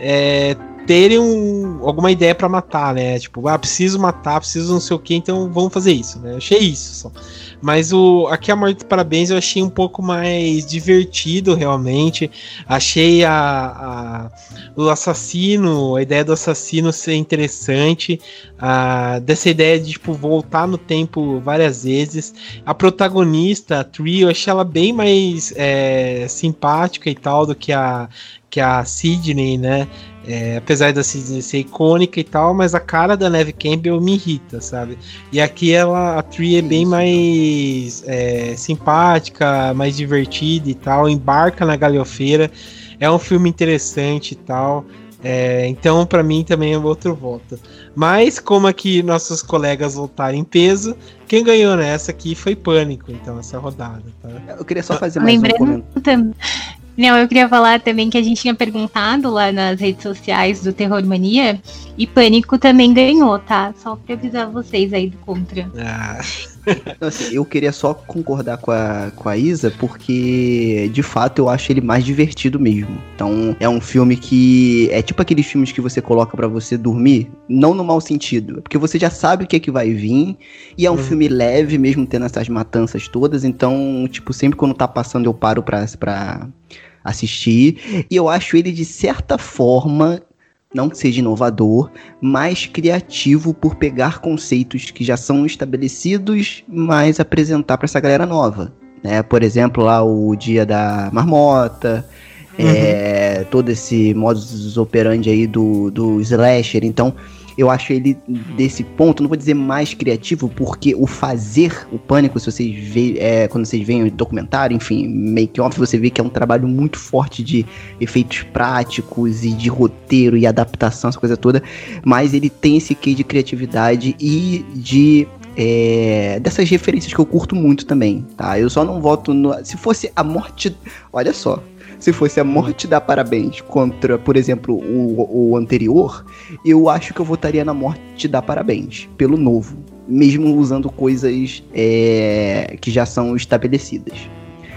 A: é, terem um, alguma ideia para matar, né? Tipo, ah, preciso matar, preciso não sei o que, então vamos fazer isso, né? Achei isso só. Mas o aqui a morte parabéns eu achei um pouco mais divertido realmente. Achei a, a, o assassino, a ideia do assassino ser interessante, a, dessa ideia de tipo voltar no tempo várias vezes. A protagonista, a Tree, eu achei ela bem mais é, simpática e tal do que a que a Sidney, né? É, apesar da Sidney ser icônica e tal, mas a cara da Neve Campbell me irrita, sabe? E aqui ela, a Tree é bem mais é, simpática, mais divertida e tal, embarca na galhofeira. É um filme interessante e tal. É, então, para mim, também é outro voto. Mas, como aqui nossos colegas voltaram em peso, quem ganhou nessa aqui foi Pânico, então, essa rodada. Tá?
D: Eu queria só fazer mais
B: Lembrando
D: um comentário.
B: Não, eu queria falar também que a gente tinha perguntado lá nas redes sociais do Terror Mania e Pânico também ganhou, tá? Só pra avisar vocês aí do contra. Ah.
D: Então, assim, eu queria só concordar com a, com a Isa, porque de fato eu acho ele mais divertido mesmo. Então, é um filme que é tipo aqueles filmes que você coloca para você dormir, não no mau sentido, porque você já sabe o que é que vai vir, e é um uhum. filme leve, mesmo tendo essas matanças todas. Então, tipo, sempre quando tá passando eu paro pra. pra assistir. E eu acho ele, de certa forma, não que seja inovador, mas criativo por pegar conceitos que já são estabelecidos, mas apresentar para essa galera nova. Né? Por exemplo, lá o Dia da Marmota, uhum. é, todo esse modus operandi aí do, do slasher. Então, eu acho ele desse ponto, não vou dizer mais criativo, porque o fazer o pânico, se vocês veem, é, quando vocês veem o documentário, enfim, make off, você vê que é um trabalho muito forte de efeitos práticos e de roteiro e adaptação, essa coisa toda, mas ele tem esse quê de criatividade e de é, dessas referências que eu curto muito também, tá? Eu só não voto no. Se fosse a morte. Olha só, se fosse a morte da parabéns contra, por exemplo, o, o anterior, eu acho que eu votaria na morte da parabéns, pelo novo. Mesmo usando coisas é, que já são estabelecidas.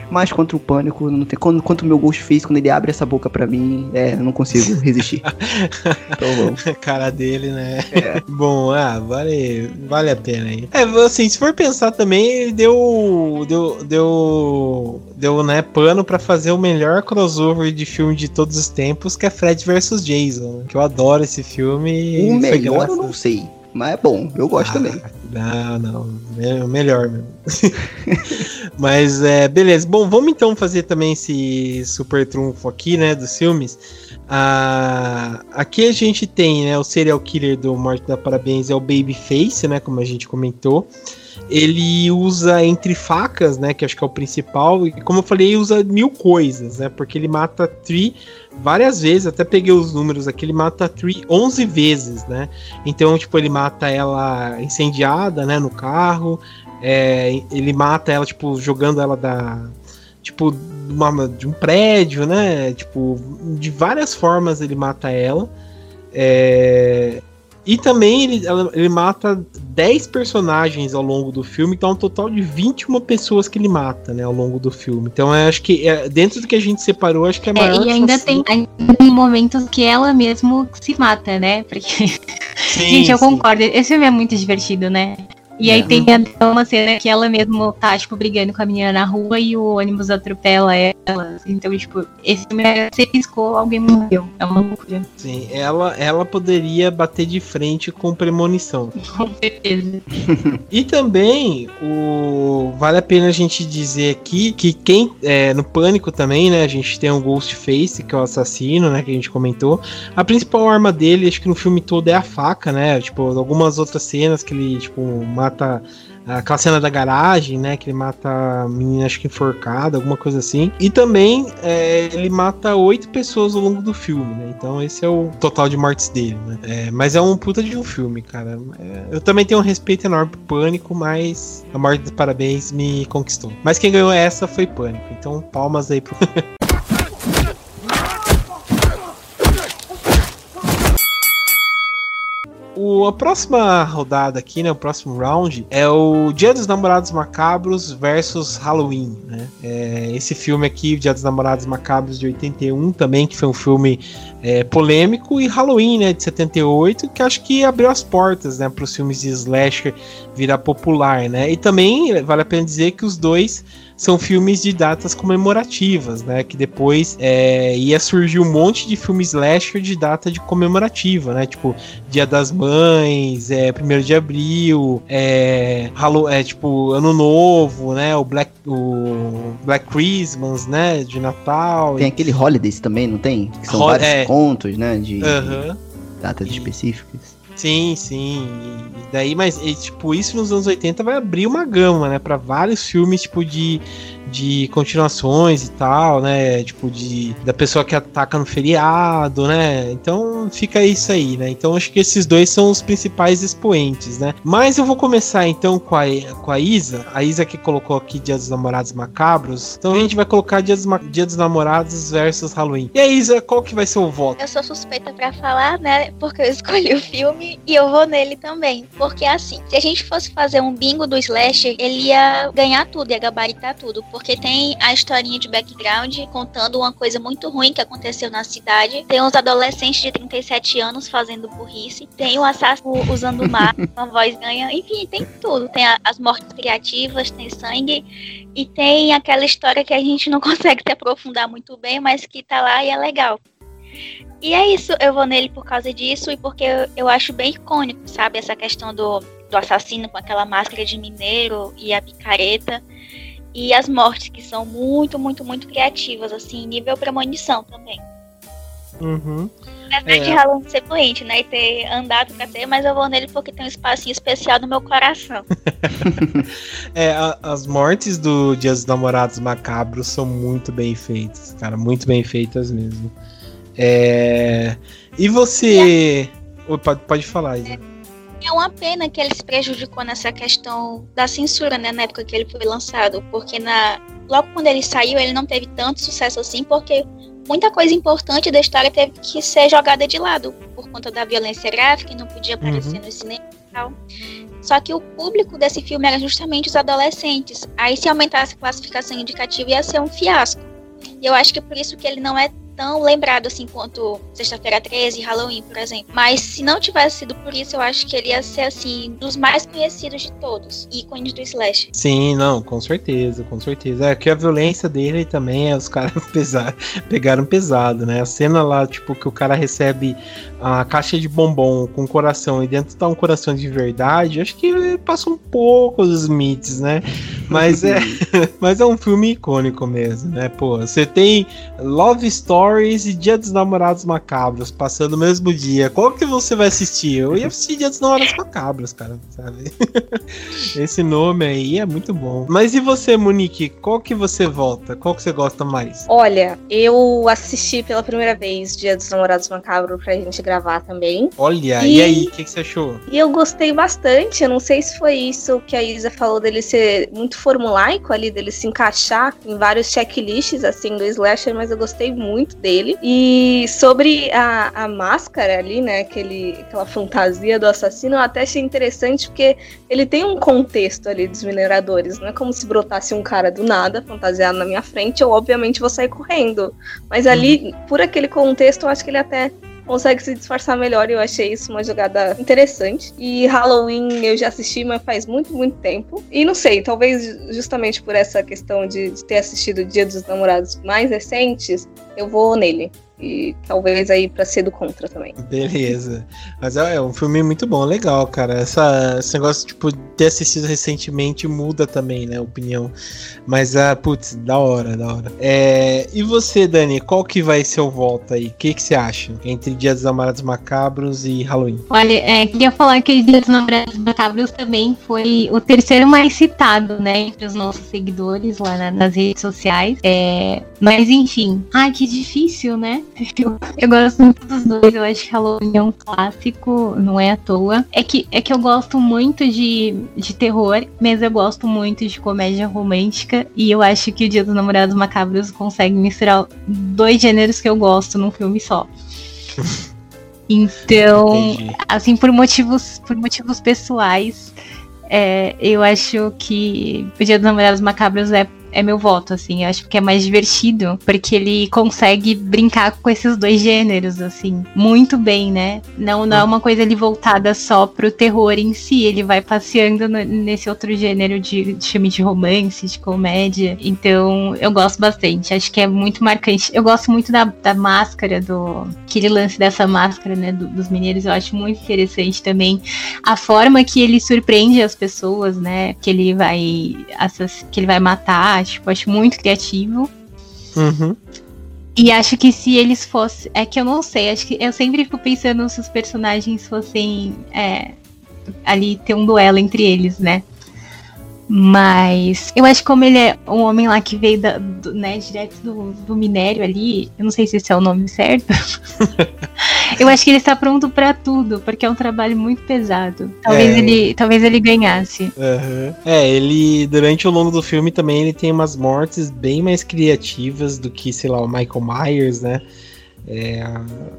D: Mas contra o pânico, não tem. Quando, quanto o meu Ghostface, quando ele abre essa boca pra mim, é, eu não consigo resistir.
A: então vamos. A cara dele, né? É. Bom, ah, vale, vale a pena aí. É, assim, se for pensar também, ele deu. Deu. Deu. Deu, né, pano pra fazer o melhor crossover de filme de todos os tempos, que é Fred vs Jason. Que eu adoro esse filme.
D: O melhor eu não sei. Mas é bom, eu gosto ah, também.
A: Não, não. É o melhor mesmo. Mas é, beleza. Bom, vamos então fazer também esse super trunfo aqui, né? Dos filmes. Ah, aqui a gente tem, né? O serial killer do Morte da Parabéns é o Babyface, né? Como a gente comentou. ele usa entre facas, né? Que acho que é o principal. E como eu falei, usa mil coisas, né? Porque ele mata Tree várias vezes, até peguei os números aqui, ele mata a Tree 11 vezes, né? Então, tipo, ele mata ela incendiada, né, no carro, é, ele mata ela, tipo, jogando ela da. Tipo, uma, de um prédio, né? Tipo, de várias formas ele mata ela. É, e também ele, ele mata 10 personagens ao longo do filme, então é um total de 21 pessoas que ele mata, né, ao longo do filme. Então eu acho que é, dentro do que a gente separou, acho que é maior.
B: É, e ainda tem, ainda tem momentos que ela mesmo se mata, né? Porque. Sim, gente, eu sim. concordo. Esse filme é muito divertido, né? E aí é. tem uma cena que ela mesmo tá, tipo, brigando com a menina na rua e o ônibus atropela ela. Então, tipo, esse filme é, você piscou, alguém morreu. É uma loucura.
A: Sim, ela, ela poderia bater de frente com premonição.
B: Com certeza.
A: e também, o vale a pena a gente dizer aqui que quem, é, no Pânico também, né, a gente tem o Ghostface, que é o assassino, né, que a gente comentou. A principal arma dele, acho que no filme todo é a faca, né, tipo, algumas outras cenas que ele, tipo, mata aquela cena da garagem, né? Que ele mata a menina, acho que enforcada, alguma coisa assim. E também é, ele mata oito pessoas ao longo do filme, né? Então esse é o total de mortes dele, né? É, mas é um puta de um filme, cara. É, eu também tenho um respeito enorme pro Pânico, mas a morte dos parabéns me conquistou. Mas quem ganhou essa foi Pânico. Então palmas aí pro. O, a próxima rodada aqui, né? O próximo round é o Dia dos Namorados Macabros versus Halloween, né? É, esse filme aqui, Dia dos Namorados Macabros de 81, também, que foi um filme é, polêmico, e Halloween, né? De 78, que acho que abriu as portas, né? Para os filmes de slasher virar popular, né? E também vale a pena dizer que os dois são filmes de datas comemorativas, né? Que depois é, ia surgir um monte de filmes slasher de data de comemorativa, né? Tipo, Dia das Mães, é, 1 de Abril, é, Halo, é, tipo, Ano Novo, né? O Black, o Black Christmas, né? De Natal.
D: Tem e... aquele Holidays também, não tem? Que são Ho vários é... contos, né? De,
A: uhum.
D: datas e... específicas.
A: Sim, sim. E daí, mas e, tipo, isso nos anos 80 vai abrir uma gama, né, para vários filmes tipo de de continuações e tal, né? Tipo, de da pessoa que ataca no feriado, né? Então fica isso aí, né? Então acho que esses dois são os principais expoentes, né? Mas eu vou começar então com a, com a Isa. A Isa que colocou aqui Dia dos Namorados Macabros. Então a gente vai colocar Dia dos, Dia dos Namorados versus Halloween. E aí, Isa, qual que vai ser o voto?
E: Eu sou suspeita para falar, né? Porque eu escolhi o filme e eu vou nele também. Porque assim, se a gente fosse fazer um bingo do slasher, ele ia ganhar tudo, ia gabaritar tudo porque tem a historinha de background contando uma coisa muito ruim que aconteceu na cidade. Tem uns adolescentes de 37 anos fazendo burrice. Tem o assassino usando mar, uma voz ganha. Enfim, tem tudo. Tem a, as mortes criativas, tem sangue. E tem aquela história que a gente não consegue se aprofundar muito bem, mas que tá lá e é legal. E é isso, eu vou nele por causa disso e porque eu, eu acho bem icônico, sabe? Essa questão do, do assassino com aquela máscara de mineiro e a picareta e as mortes que são muito, muito, muito criativas, assim, nível premonição também.
A: Uhum.
E: Apesar é. de Halloween ser fluente, né? E ter andado pra ter, mas eu vou nele porque tem um espacinho especial no meu coração.
A: é, a, as mortes do Dias dos Namorados Macabros são muito bem feitas, cara. Muito bem feitas mesmo. É... E você. Pode, pode falar, Isa. É
E: é uma pena que ele se prejudicou nessa questão da censura, né, na época que ele foi lançado, porque na logo quando ele saiu, ele não teve tanto sucesso assim, porque muita coisa importante da história teve que ser jogada de lado por conta da violência gráfica e não podia aparecer uhum. no cinema e tal. Só que o público desse filme era justamente os adolescentes. Aí se aumentasse a classificação indicativa ia ser um fiasco. E eu acho que por isso que ele não é tão lembrado assim quanto Sexta-feira 13 e Halloween, por exemplo. Mas se não tivesse sido por isso, eu acho que ele ia ser assim, dos mais conhecidos de todos, ícones do Slash.
A: Sim, não, com certeza, com certeza. É que a violência dele também é os caras pesar, pegaram pesado, né? A cena lá, tipo, que o cara recebe a caixa de bombom com coração e dentro tá um coração de verdade, acho que passou um pouco dos limites, né? Mas é, mas é um filme icônico mesmo, né? Pô, você tem Love Stories e Dia dos Namorados Macabros passando no mesmo dia. Qual que você vai assistir? Eu ia assistir Dia dos Namorados Macabros, cara, sabe? Esse nome aí é muito bom. Mas e você, Monique? Qual que você volta? Qual que você gosta mais?
C: Olha, eu assisti pela primeira vez Dia dos Namorados Macabros pra gente gravar também.
A: Olha, e, e aí, o que, que você achou?
C: E eu gostei bastante. Eu não sei se foi isso que a Isa falou dele ser muito formulaico ali, dele se encaixar em vários checklists, assim, do slasher, mas eu gostei muito dele. E sobre a, a máscara ali, né, aquele, aquela fantasia do assassino, eu até achei interessante porque ele tem um contexto ali dos mineradores. Não é como se brotasse um cara do nada, fantasiado na minha frente, eu obviamente vou sair correndo. Mas ali, uhum. por aquele contexto, eu acho que ele até consegue se disfarçar melhor eu achei isso uma jogada interessante. E Halloween eu já assisti, mas faz muito, muito tempo. E não sei, talvez justamente por essa questão de, de ter assistido Dia dos Namorados mais recentes, eu vou nele e talvez aí para ser do contra também.
A: Beleza. Mas é, é, um filme muito bom, legal, cara. Essa, esse negócio, tipo, ter assistido recentemente muda também, né, a opinião. Mas, ah, putz, da hora, da hora. É, e você, Dani, qual que vai ser o volta aí? O que, que você acha entre Dia dos Namorados Macabros e Halloween?
B: Olha, é, queria falar que Dia dos Namorados Macabros também foi o terceiro mais citado, né, entre os nossos seguidores lá na, nas redes sociais. É, mas, enfim. Ai, que difícil, né? Eu, eu gosto muito dos dois, eu acho que Halloween é um clássico, não é à toa. É que, é que eu gosto muito de, de terror, mas eu gosto muito de comédia romântica. E eu acho que o Dia dos Namorados Macabros consegue misturar dois gêneros que eu gosto num filme só. Então, Entendi. assim, por motivos, por motivos pessoais, é, eu acho que o Dia dos Namorados Macabros é é meu voto, assim. Eu acho que é mais divertido, porque ele consegue brincar com esses dois gêneros, assim, muito bem, né? Não, não é uma coisa ali voltada só pro terror em si, ele vai passeando no, nesse outro gênero de, de filme de romance, de comédia. Então, eu gosto bastante. Acho que é muito marcante. Eu gosto muito da, da máscara, do. Aquele lance dessa máscara, né? Do, dos mineiros, eu acho muito interessante também. A forma que ele surpreende as pessoas, né? Que ele vai. Que ele vai matar Tipo, acho muito criativo.
A: Uhum.
B: E acho que se eles fossem. É que eu não sei, acho que eu sempre fico pensando se os personagens fossem. É, ali ter um duelo entre eles, né? Mas eu acho que como ele é um homem lá que veio da, do, né, direto do, do, minério ali, eu não sei se esse é o nome certo. eu acho que ele está pronto para tudo, porque é um trabalho muito pesado. Talvez, é. ele, talvez ele ganhasse.
A: Uhum. É, ele, durante o longo do filme também, ele tem umas mortes bem mais criativas do que, sei lá, o Michael Myers, né? É,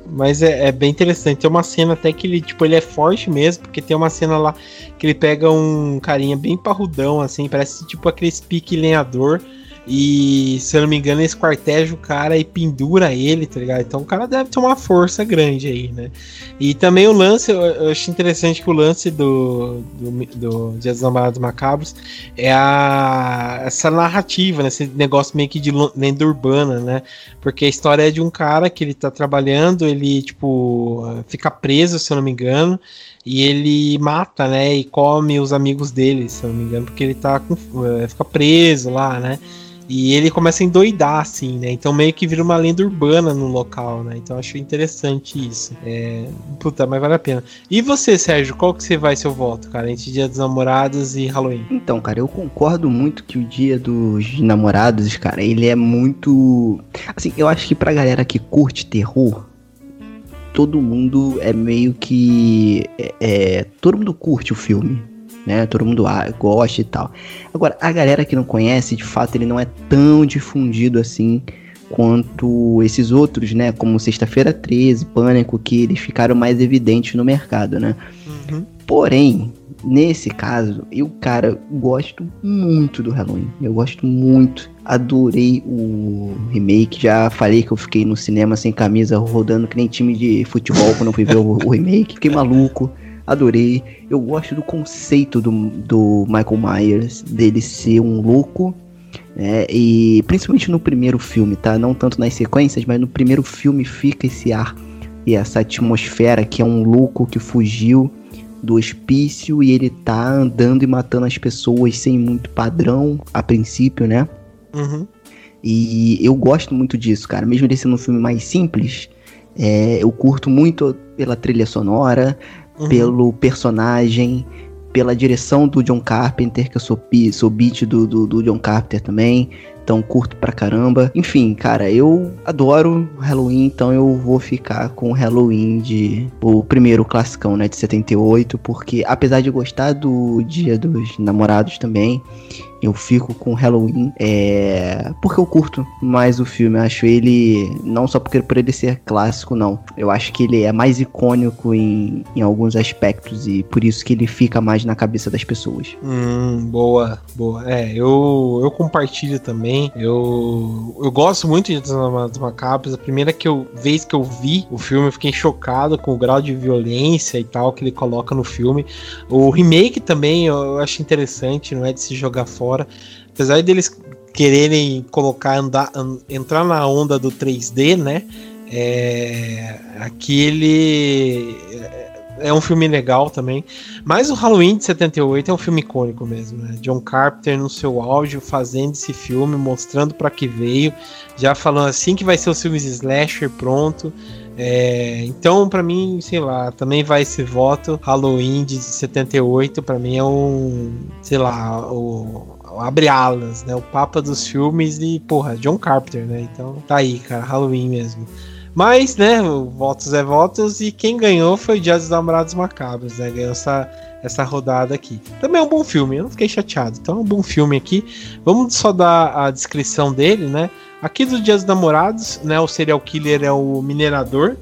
A: mas é, é, bem interessante. Tem uma cena até que ele, tipo, ele é forte mesmo, porque tem uma cena lá que ele pega um carinha bem parrudão, assim, parece tipo aquele pique lenhador. E, se eu não me engano, ele esquarteja o cara e pendura ele, tá ligado? Então o cara deve ter uma força grande aí, né? E também o lance, eu, eu acho interessante que o lance do, do, do Dia dos Namorados Macabros é a, essa narrativa, né? Esse negócio meio que de lenda urbana, né? Porque a história é de um cara que ele tá trabalhando, ele, tipo, fica preso, se eu não me engano e ele mata, né, e come os amigos dele, se eu não me engano, porque ele tá com, é, fica preso lá, né? E ele começa a endoidar, assim, né? Então meio que vira uma lenda urbana no local, né? Então acho interessante isso. É... Puta, mas vale a pena. E você, Sérgio, qual que você vai seu voto, cara? Entre Dia dos Namorados e Halloween?
D: Então, cara, eu concordo muito que o Dia dos Namorados, cara, ele é muito. Assim, eu acho que pra galera que curte terror, todo mundo é meio que. É, é todo mundo curte o filme né? Todo mundo ah, gosta e tal. Agora, a galera que não conhece, de fato, ele não é tão difundido assim quanto esses outros, né? Como Sexta-feira 13, Pânico, que eles ficaram mais evidentes no mercado, né? Uhum. Porém, nesse caso, eu, cara, gosto muito do Halloween. Eu gosto muito. Adorei o remake. Já falei que eu fiquei no cinema sem camisa, rodando que nem time de futebol quando eu fui ver o, o remake. Fiquei maluco adorei. Eu gosto do conceito do, do Michael Myers, dele ser um louco. Né? E principalmente no primeiro filme, tá? Não tanto nas sequências, mas no primeiro filme fica esse ar e essa atmosfera que é um louco que fugiu do hospício e ele tá andando e matando as pessoas sem muito padrão, a princípio, né?
A: Uhum.
D: E eu gosto muito disso, cara. Mesmo ele sendo um filme mais simples, é, eu curto muito pela trilha sonora,
A: Uhum.
D: pelo personagem, pela direção do John Carpenter, que eu sou, sou beat do, do, do John Carpenter também. Então curto pra caramba. Enfim, cara, eu adoro Halloween, então eu vou ficar com Halloween de. O primeiro classicão, né? De 78, porque apesar de gostar do Dia dos Namorados também, eu fico com Halloween. É. Porque eu curto mais o filme. Eu acho ele. Não só porque por ele ser clássico, não. Eu acho que ele é mais icônico em, em alguns aspectos. E por isso que ele fica mais na cabeça das pessoas.
A: Hum, boa, boa. É, eu, eu compartilho também. Eu, eu gosto muito de Dos Namorados Macabros. A primeira que eu, vez que eu vi o filme, eu fiquei chocado com o grau de violência e tal que ele coloca no filme. O remake também eu acho interessante, não é de se jogar fora. Apesar deles quererem colocar, andar, an- entrar na onda do 3D, né? É, aqui ele é um filme legal também. Mas o Halloween de 78 é um filme icônico mesmo, né? John Carpenter no seu auge fazendo esse filme, mostrando para que veio, já falando assim que vai ser os filmes slasher pronto. É, então, pra mim, sei lá, também vai esse voto. Halloween de 78, pra mim é um, sei lá, o, o abre alas, né? O papa dos filmes e, porra, John Carpenter, né? Então, tá aí, cara, Halloween mesmo. Mas, né, votos é votos e quem ganhou foi o Dia dos Namorados Macabros, né? Ganhou essa, essa rodada aqui. Também é um bom filme, eu não fiquei chateado. Então é um bom filme aqui. Vamos só dar a descrição dele, né? Aqui do Dia dos Namorados, né? O serial killer é o minerador.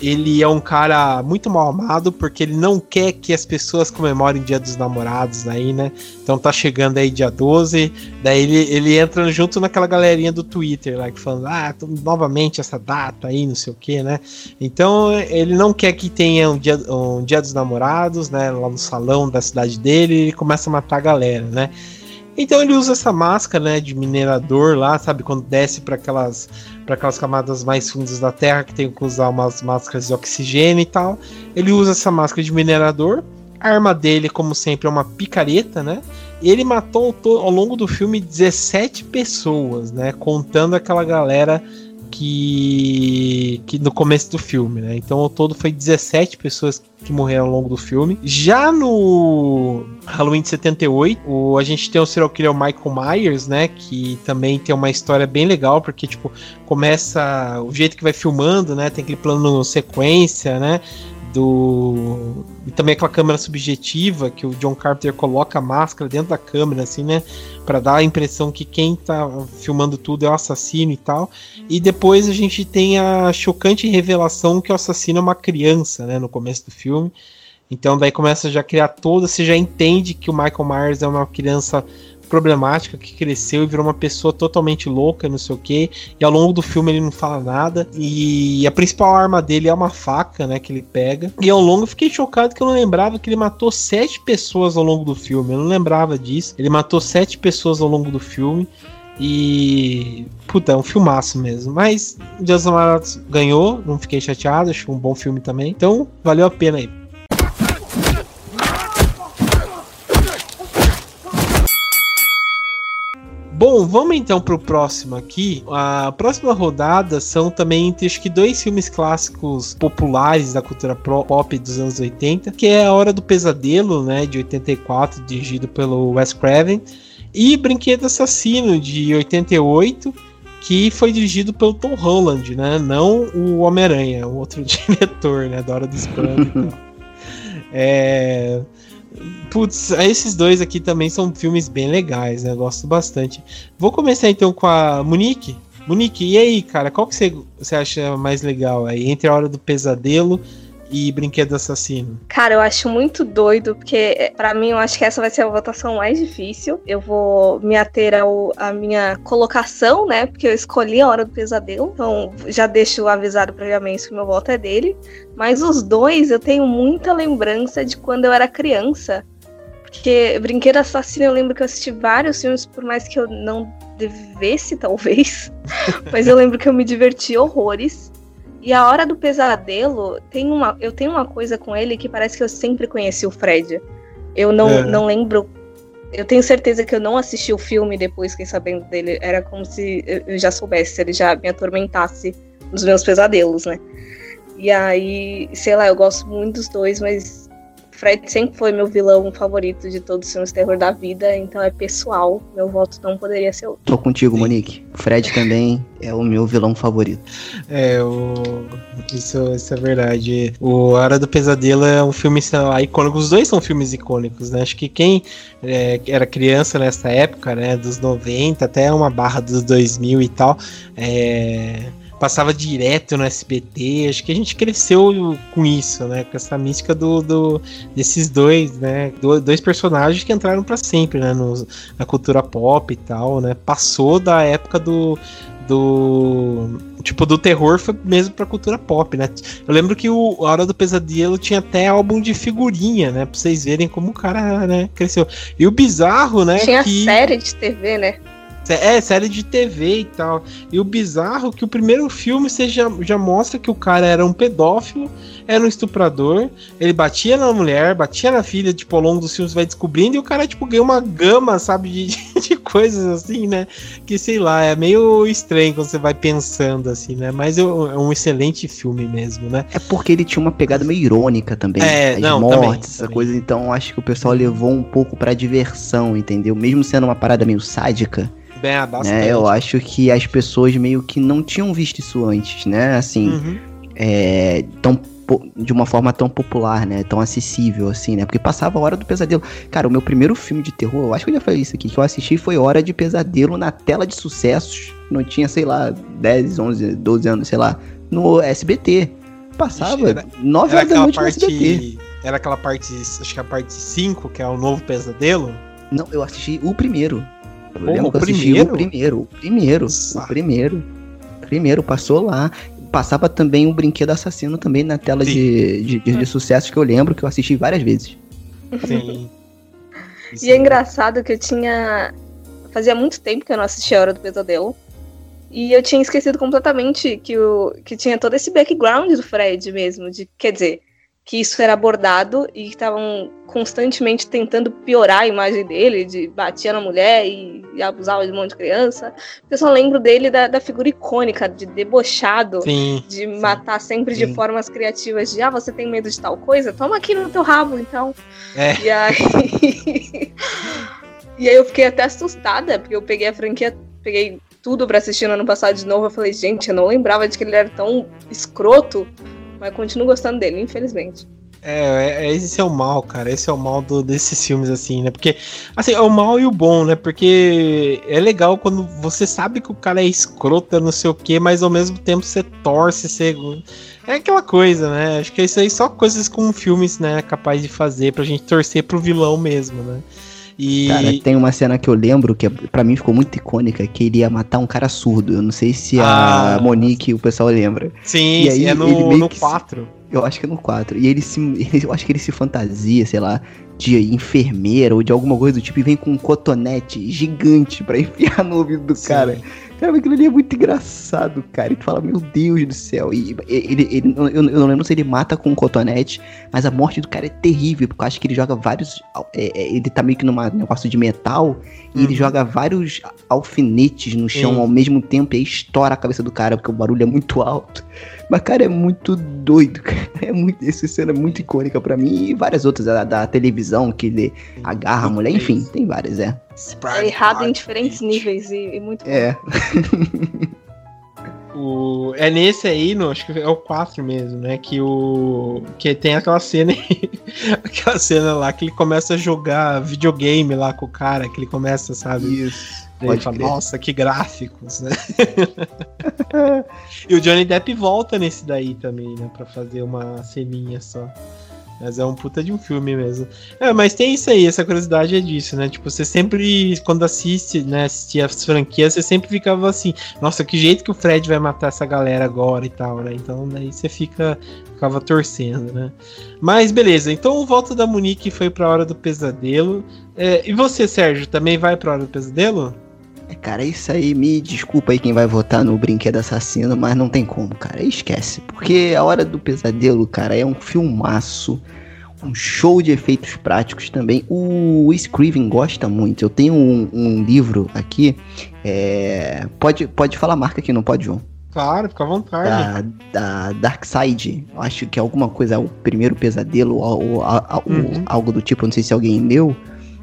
A: Ele é um cara muito mal amado porque ele não quer que as pessoas comemorem Dia dos Namorados aí, né? Então tá chegando aí dia 12, daí ele, ele entra junto naquela galerinha do Twitter lá que falando, ah, novamente essa data aí, não sei o que, né? Então ele não quer que tenha um dia, um dia dos namorados, né? Lá no salão da cidade dele, ele começa a matar a galera, né? Então ele usa essa máscara, né, de minerador lá, sabe, quando desce para aquelas para aquelas camadas mais fundas da Terra que tem que usar umas máscaras de oxigênio e tal. Ele usa essa máscara de minerador. A arma dele, como sempre, é uma picareta, né? Ele matou ao to- ao longo do filme 17 pessoas, né? Contando aquela galera que, que no começo do filme, né? Então ao todo foi 17 pessoas que morreram ao longo do filme. Já no Halloween de 78, o, a gente tem o serial killer Michael Myers, né? Que também tem uma história bem legal, porque, tipo, começa o jeito que vai filmando, né? Tem aquele plano sequência, né? Do. E também aquela câmera subjetiva que o John Carpenter coloca a máscara dentro da câmera, assim, né? Pra dar a impressão que quem tá filmando tudo é o assassino e tal. E depois a gente tem a chocante revelação que o assassino é uma criança, né? No começo do filme. Então daí começa já a criar toda, você já entende que o Michael Myers é uma criança problemática que cresceu e virou uma pessoa totalmente louca, não sei o que. E ao longo do filme ele não fala nada. E a principal arma dele é uma faca, né, que ele pega. E ao longo eu fiquei chocado que eu não lembrava que ele matou sete pessoas ao longo do filme. Eu não lembrava disso. Ele matou sete pessoas ao longo do filme. E. Puta, é um filmaço mesmo. Mas o Dias dos Namorados ganhou, não fiquei chateado, acho um bom filme também. Então, valeu a pena aí. Bom, vamos então pro próximo aqui. A próxima rodada são também entre acho que dois filmes clássicos populares da cultura pop dos anos 80, que é A Hora do Pesadelo, né, de 84, dirigido pelo Wes Craven, e Brinquedo Assassino de 88, que foi dirigido pelo Tom Holland, né, não o Homem-Aranha, o outro diretor, né, da Hora do Espanto. É, Putz, esses dois aqui também são filmes bem legais, né? Eu gosto bastante. Vou começar então com a Monique. Monique, e aí, cara, qual que você, você acha mais legal aí? Entre a Hora do Pesadelo e Brinquedo Assassino?
C: Cara, eu acho muito doido, porque pra mim eu acho que essa vai ser a votação mais difícil. Eu vou me ater ao, à minha colocação, né? Porque eu escolhi a hora do pesadelo. Então já deixo avisado previamente que meu voto é dele. Mas os dois eu tenho muita lembrança de quando eu era criança. Porque Brinquedo Assassino eu lembro que eu assisti vários filmes, por mais que eu não devesse, talvez. Mas eu lembro que eu me diverti horrores. E a Hora do Pesadelo, tem uma, eu tenho uma coisa com ele que parece que eu sempre conheci o Fred. Eu não,
A: É.
C: não lembro. Eu tenho certeza que eu não assisti o filme depois, fiquei sabendo dele. Era como se eu- já soubesse, se ele já me atormentasse nos meus pesadelos, né? E aí, sei lá, eu gosto muito dos dois, mas Fred sempre foi meu vilão favorito de todos os filmes de terror da vida, então é pessoal. Meu voto não poderia ser outro.
D: Tô contigo,
A: Sim.
D: Monique. O Fred também é o meu vilão favorito.
A: É, o... isso, isso é verdade. O Hora do Pesadelo é um filme sei lá, icônico. Os dois são filmes icônicos, né? Acho que quem é, era criança nessa época, né? Dos 90 até uma barra dos 2000 e tal, é, passava direto no SBT. Acho que a gente cresceu com isso, né? Com essa mística do, do- desses dois, né? Do- dois personagens que entraram pra sempre, né? no- na cultura pop e tal, né? Passou da época do do tipo do terror foi mesmo pra cultura pop, né? Eu lembro que o A Hora do Pesadelo tinha até álbum de figurinha, né? Pra vocês verem como o cara, né, cresceu. E o bizarro, né,
C: Tinha
A: que
C: série de TV, né?
A: É série de TV e tal. E o bizarro é que o primeiro filme você já, já mostra que o cara era um pedófilo, era um estuprador, ele batia na mulher, batia na filha, tipo, ao longo dos filmes vai descobrindo, e o cara, tipo, ganha uma gama, sabe, de, de coisas assim, né? Que sei lá, é meio estranho quando você vai pensando assim, né? Mas é um é um excelente filme mesmo, né?
D: É porque ele tinha uma pegada meio irônica também.
A: É,
D: As
A: não,
D: mortes,
A: também,
D: essa
A: também.
D: coisa. Então acho que o pessoal levou um pouco pra diversão, entendeu? Mesmo sendo uma parada meio sádica,
A: Bem, bastante.
D: né? Eu acho que as pessoas meio que não tinham visto isso antes, né? Assim,
A: Uhum.
D: é, tão, de uma forma tão popular, né? Tão acessível, assim, né? Porque passava a Hora do Pesadelo. Cara, o meu primeiro filme de terror, eu acho que eu já falei isso aqui, que eu assisti foi Hora de Pesadelo na tela de sucessos. Não tinha, sei lá, 10, 11, 12 anos, sei lá, no SBT. Passava
A: Ixi, era-
D: 9
A: Era
D: horas da noite no SBT.
A: parte. Era aquela parte. Acho que a parte 5, que é o novo pesadelo.
D: Não, eu assisti o primeiro. Eu lembro que
A: o
D: eu assisti
A: primeiro?
D: o primeiro, o primeiro,
A: Nossa.
D: o primeiro. Primeiro, passou lá. Passava também o Brinquedo Assassino também na tela de, de, de, de sucessos que eu lembro, que eu assisti várias vezes.
A: Sim.
C: E é engraçado que eu tinha. Fazia muito tempo que eu não assistia a Hora do Pesadelo. E eu tinha esquecido completamente que, o, que tinha todo esse background do Fred mesmo. De, quer dizer, que isso era abordado e que estavam constantemente tentando piorar a imagem dele, de batia na mulher e, e abusava de um monte de criança. Eu só lembro dele da, da figura icônica, de debochado.
A: Sim.
C: De matar sempre de
D: Sim.
C: formas criativas, de ah, você tem medo de tal coisa? Toma aqui no teu rabo, então.
A: É.
C: E aí. e aí eu fiquei até assustada, porque eu peguei a franquia, peguei tudo pra assistir no ano passado de novo. Eu falei, gente, eu não lembrava de que ele era tão escroto, mas continuo gostando dele, infelizmente.
A: É, é, esse é o mal, cara. Esse é o mal do- desses filmes, assim, né? Porque, assim, é o mal e o bom, né? Porque é legal quando você sabe que o cara é escroto, é não sei o quê, mas ao mesmo tempo você torce, você. É aquela coisa, né? Acho que isso aí só coisas como filmes, né? Capaz de fazer pra gente torcer pro vilão mesmo, né? E.
D: Cara, tem uma cena que eu lembro que pra mim ficou muito icônica, que ele ia matar um cara surdo. Eu não sei se a
A: Ah.
D: Monique e o pessoal lembra.
A: sim,
D: e aí
A: sim, é
D: ele
A: no,
D: meio
A: no
D: que se-
A: 4.
D: Eu acho que é no 4. E ele se. Eu acho que ele se fantasia, sei lá, de enfermeira ou de alguma coisa do tipo e vem com um cotonete gigante pra enfiar no ouvido do cara. Cara, aquilo ali é muito engraçado, cara. E tu fala, meu Deus do céu. E ele, ele, eu, eu não lembro se ele mata com um cotonete, mas a morte do cara é terrível, porque eu acho que ele joga vários. é, é, ele tá meio que num negócio de metal, e ele
A: Uhum.
D: joga vários alfinetes no chão
A: Sim.
D: ao mesmo tempo, e aí estoura a cabeça do cara, porque o barulho é muito alto. Mas, cara, é muito doido, cara. É muito, essa cena é muito icônica pra mim, e várias outras, da, da televisão, que ele agarra a mulher, enfim, tem várias, é.
C: É errado em diferentes níveis e, e muito.
D: É.
A: O, é nesse aí, no, acho que é o 4 mesmo, né? Que o. Que tem aquela cena. aquela cena lá que ele começa a jogar videogame lá com o cara, que ele começa, sabe?
D: Isso.
A: Ele fala, nossa, que gráficos, né? e o Johnny Depp volta nesse daí também, né? Pra fazer uma ceninha só. Mas é um puta de um filme mesmo. É, mas tem isso aí, essa curiosidade é disso, né? Tipo, você sempre, quando assiste, né, assistia as franquias, você sempre ficava assim, nossa, que jeito que o Fred vai matar essa galera agora e tal, né? Então daí você fica, ficava torcendo, né? Mas beleza, então o voto da Monique foi pra Hora do Pesadelo. É, e você, Sérgio, também vai pra Hora do Pesadelo?
D: Cara, isso aí, me desculpa aí quem vai votar no Brinquedo Assassino, mas não tem como, cara, esquece. Porque A Hora do Pesadelo, cara, é um filmaço, um show de efeitos práticos também. O Scriven gosta muito. Eu tenho um, um livro aqui, é... pode, pode falar a marca aqui, não pode, João?
A: Claro, fica à vontade.
D: Da, da Dark Side. Acho que é alguma coisa, o primeiro pesadelo, ou, ou, ou
A: Uhum.
D: algo do tipo, não sei se alguém leu,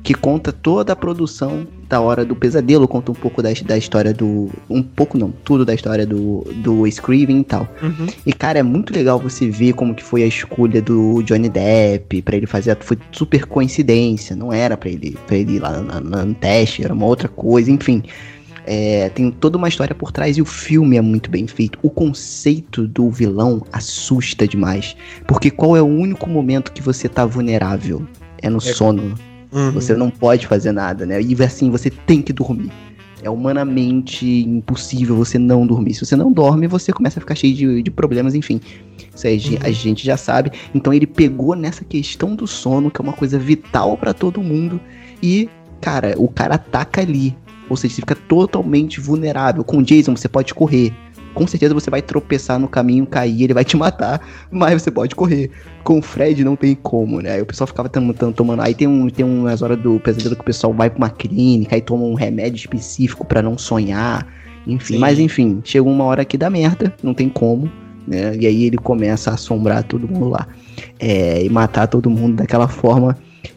D: que conta toda a produção da hora do pesadelo, conta um pouco da, da história do. Um pouco não, tudo da história do, do Scriven e tal.
A: Uhum.
D: E, cara, é muito legal você ver como que foi a escolha do Johnny Depp pra ele fazer. Foi super coincidência, não era pra ele, pra ele ir lá no teste, era uma outra coisa, enfim. É, tem toda uma história por trás e o filme é muito bem feito. O conceito do vilão assusta demais. Porque qual é o único momento que você tá vulnerável? É no sono.
A: Uhum.
D: Você não pode fazer nada, né? E assim, você tem que dormir. É humanamente impossível você não dormir. Se você não dorme, você começa a ficar cheio de, de problemas, enfim. Isso aí gen- a gente já sabe. Então ele pegou nessa questão do sono, que é uma coisa vital pra todo mundo, e, cara, o cara ataca ali. Ou seja, você fica totalmente vulnerável. Com o Jason, você pode correr. Com certeza você vai tropeçar no caminho, cair, ele vai te matar, mas você pode correr. Com o Fred não tem como, né? Aí o pessoal ficava tam- tomando. Aí tem, um, tem umas horas do pesadelo que o pessoal vai pra uma clínica e toma um remédio específico pra não sonhar. Enfim,
A: Sim.
D: mas enfim, chegou uma hora que dá merda, não tem como, né? E aí ele começa a assombrar todo mundo lá. É, e matar todo mundo daquela forma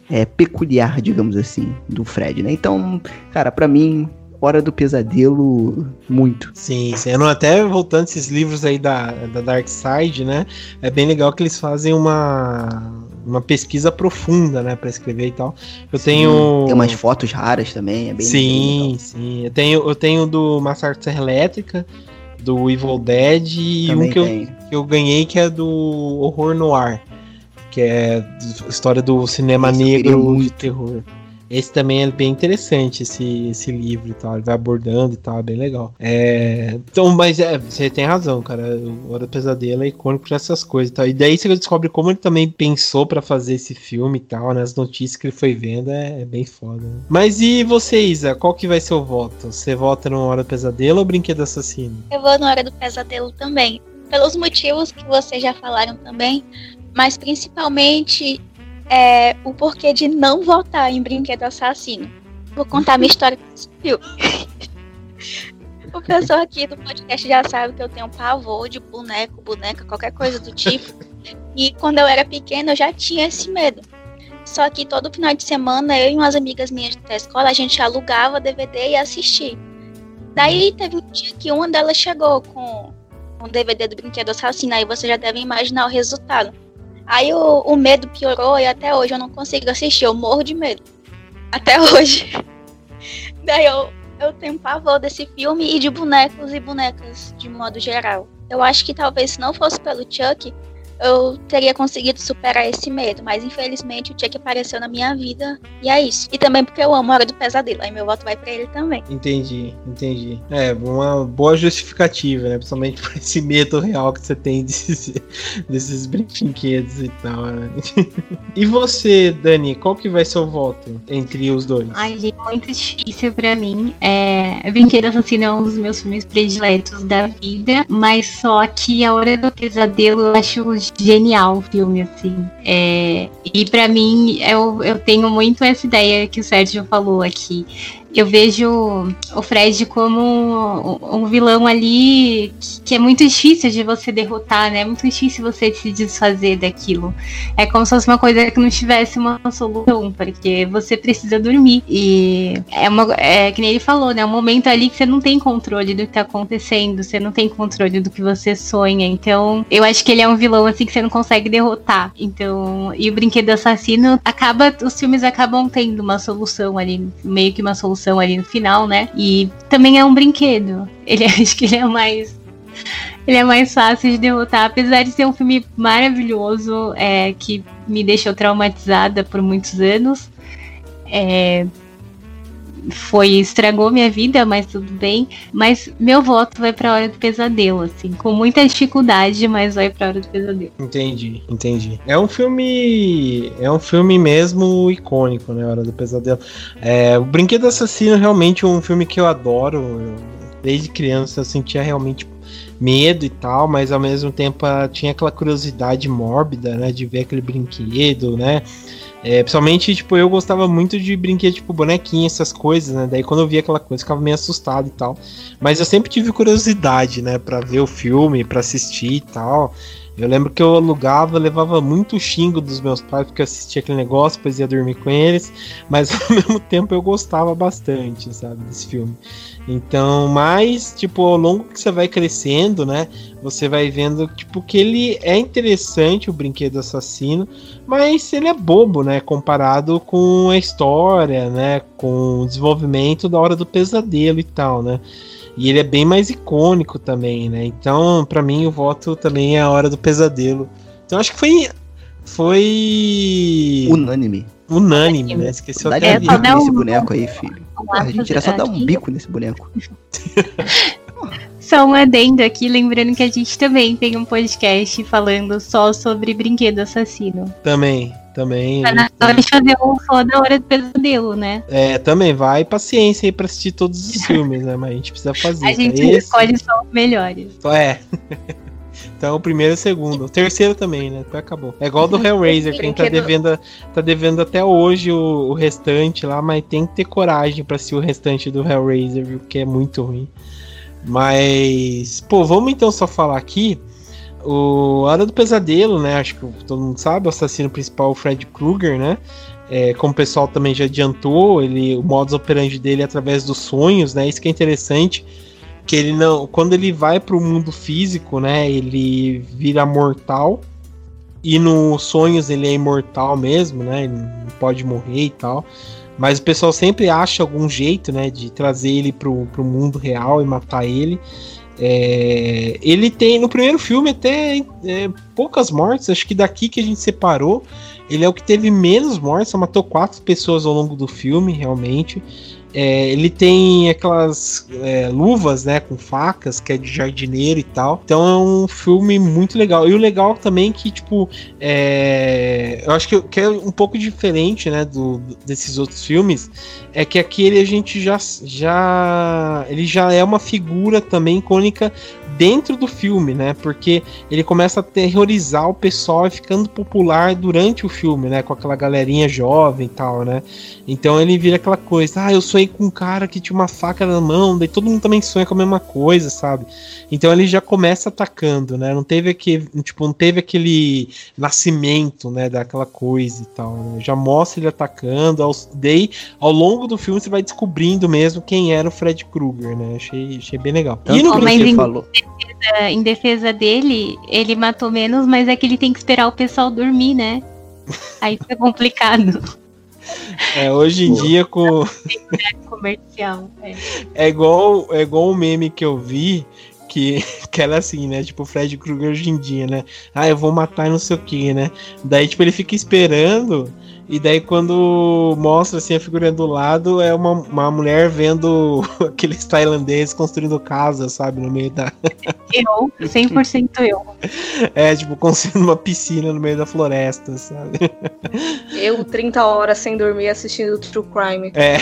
D: é, peculiar, digamos assim, do Fred, né? Então, cara, pra mim, Hora do Pesadelo, muito.
A: Sim, sim. Eu não- até voltando esses livros aí da, da Dark Side, né? É bem legal que eles fazem uma, uma pesquisa profunda, né? Pra escrever e tal. Eu tenho.
D: Tem umas fotos raras também, é bem
A: Sim, sim. Eu tenho, eu tenho do Massacre Serra Elétrica, do Evil Dead e
D: Também
A: um que eu, que eu ganhei que é do Horror Noir, que é história do cinema negro de terror. Esse também é bem interessante, esse, esse livro e tal. Ele vai abordando e tal, é bem legal. É, então, mas é, você tem razão, cara. O Hora do Pesadelo é icônico por essas coisas e tal. E daí você descobre como ele também pensou pra fazer esse filme e tal, né? As notícias que ele foi vendo é, é bem foda. né? Mas e você, Isa? Qual que vai ser o voto? Você vota no Hora do Pesadelo ou Brinquedo Assassino?
E: Eu vou na hora do pesadelo também. Pelos motivos que vocês já falaram também, mas principalmente é, o porquê de não votar em Brinquedo Assassino. Vou contar minha história com esse filme. O pessoal aqui do podcast já sabe que eu tenho pavor de boneco, boneca, qualquer coisa do tipo. E quando eu era pequena eu já tinha esse medo. Só que todo final de semana eu e umas amigas minhas da escola a gente alugava DVD e assistia. Daí teve um dia que uma delas chegou com um DVD do Brinquedo Assassino, aí você já deve imaginar o resultado. Aí o, o medo piorou e até hoje eu não consigo assistir, eu morro de medo. Até hoje. Daí eu, eu tenho pavor desse filme e de bonecos e bonecas de modo geral. Eu acho que talvez se não fosse pelo Chuck, eu teria conseguido superar esse medo, mas infelizmente o Chuck apareceu na minha vida e é isso. E também porque eu amo a Hora do Pesadelo, aí meu voto vai pra ele também.
A: Entendi, entendi. É, uma boa justificativa, né? Principalmente por esse medo real que você tem desses, desses brinquedos e tal, né? E você, Dani, qual que vai ser o voto entre os dois?
B: Ai, gente, muito difícil pra mim. É, Brinquedo Assassino é um dos meus filmes prediletos da vida, mas só que A Hora do Pesadelo eu acho genial o filme, assim. É, e pra mim, eu, eu tenho muito essa ideia que o Sérgio falou aqui. Eu vejo o Fred como um, vilão ali que, que é muito difícil de você derrotar, né? É muito difícil você se desfazer daquilo. É como se fosse uma coisa que não tivesse uma solução, porque você precisa dormir. E é, uma, é que nem ele falou, né? É um momento ali que você não tem controle do que tá acontecendo, você não tem controle do que você sonha. Então, eu acho que ele é um vilão assim que você não consegue derrotar. Então, e o brinquedo assassino acaba, os filmes acabam tendo uma solução ali, meio que uma solução ali no final, né? E também é um brinquedo. Ele acho que ele é mais ele é mais fácil de derrotar, apesar de ser um filme maravilhoso, é, que me deixou traumatizada por muitos anos. É, foi estragou minha vida, mas tudo bem. Mas meu voto vai pra Hora do Pesadelo, assim, com muita dificuldade, mas vai pra Hora do Pesadelo.
A: Entendi, entendi. É um filme. É um filme mesmo icônico, né? Hora do Pesadelo. É, o Brinquedo Assassino é realmente um filme que eu adoro. Eu, desde criança eu sentia realmente medo e tal, mas ao mesmo tempo tinha aquela curiosidade mórbida, né? De ver aquele brinquedo, né? É, principalmente, tipo, eu gostava muito de brinquedo, tipo, bonequinho, essas coisas, né? Daí quando eu via aquela coisa, eu ficava meio assustado e tal. Mas eu sempre tive curiosidade, né? Pra ver o filme, pra assistir e tal. Eu lembro que eu alugava, levava muito xingo dos meus pais, porque eu assistia aquele negócio, depois ia dormir com eles. Mas ao mesmo tempo eu gostava bastante, sabe, desse filme. Então, mas, tipo, ao longo que você vai crescendo, né? Você vai vendo, tipo, que ele é interessante, o brinquedo assassino, mas ele é bobo, né? Comparado com a história, né? Com o desenvolvimento da hora do pesadelo e tal, né? E ele é bem mais icônico também, né? Então, para mim, o voto também é a hora do pesadelo. Então, acho que foi. Foi.
D: Unânime.
A: Unânime, né? Esqueceu
D: até
A: a
D: bico nesse boneco aí, filho. Porra, a gente ia só dar um bico nesse boneco.
B: Só um adendo aqui, lembrando que a gente também tem um podcast falando só sobre brinquedo assassino.
A: Também, também.
B: Tá na hora de fazer o foda hora do pesadelo, né?
A: É, também vai paciência aí pra assistir todos os filmes, né? Mas a gente precisa fazer.
B: A gente
A: Esse...
B: escolhe só os melhores.
A: É. Então, o primeiro e o segundo. O terceiro também, né? Depois acabou. É igual do Hellraiser, quem tá devendo, tá devendo até hoje o, o restante lá, mas tem que ter coragem pra assistir o restante do Hellraiser, viu? Porque é muito ruim. Mas, pô, vamos então só falar aqui. O Hora do Pesadelo, né? Acho que todo mundo sabe, o assassino principal o Fred Krueger, né? É, como o pessoal também já adiantou, ele, o modus operandi dele é através dos sonhos, né? Isso que é interessante que ele não, quando ele vai para o mundo físico, né, ele vira mortal e nos sonhos ele é imortal mesmo, né, ele não pode morrer e tal. Mas o pessoal sempre acha algum jeito, né, de trazer ele pro, pro mundo real e matar ele. É, ele tem no primeiro filme até é, poucas mortes, acho que daqui que a gente separou, ele é o que teve menos mortes, só matou quatro pessoas ao longo do filme, realmente. É, ele tem aquelas é, luvas, né, com facas, que é de jardineiro e tal. Então é um filme muito legal. E o legal também que, tipo, é, eu acho que, que, é um pouco diferente, né, do, desses outros filmes, é que aquele a gente já, já, ele já é uma figura também icônica dentro do filme, né? Porque ele começa a terrorizar o pessoal e ficando popular durante o filme, né? Com aquela galerinha jovem e tal, né? Então ele vira aquela coisa, ah, eu sonhei com um cara que tinha uma faca na mão, daí todo mundo também sonha com a mesma coisa, sabe? Então ele já começa atacando, né? Não teve aquele, tipo, não teve aquele nascimento, né, daquela coisa e tal, né? Já mostra ele atacando, aos, daí ao longo do filme você vai descobrindo mesmo quem era o Fred Krueger, né? Achei, achei bem legal.
B: e no que ele falou defesa, em defesa dele, ele matou menos, mas é que ele tem que esperar o pessoal dormir, né? Aí fica complicado.
A: É, hoje em dia com.
B: Comercial. É.
A: é igual é igual um meme que eu vi que, que era assim, né? Tipo, o Fred Krueger hoje em dia, né? Ah, eu vou matar não sei o que, né? Daí, tipo, ele fica esperando e daí quando mostra assim a figurinha do lado, é uma, uma mulher vendo aqueles tailandeses construindo casa, sabe, no meio da.
B: Eu, 100% eu.
A: É, tipo, construindo uma piscina no meio da floresta, sabe?
C: Eu, 30 horas sem dormir assistindo True Crime.
A: É.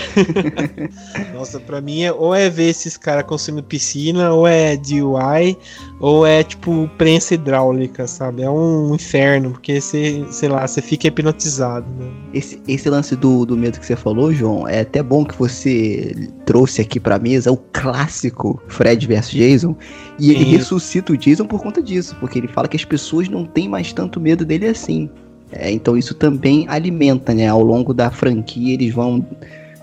A: Nossa, pra mim, é, ou é ver esses caras construindo piscina, ou é DIY, ou é tipo prensa hidráulica, sabe? É um inferno, porque você, sei lá, você fica hipnotizado, né?
D: Esse, esse lance do, do medo que você falou, João, é até bom que você trouxe aqui pra mesa o clássico Fred vs Jason. E ele ressuscita o Jason por conta disso, porque ele fala que as pessoas não têm mais tanto medo dele assim. É, então isso também alimenta, né? Ao longo da franquia, eles vão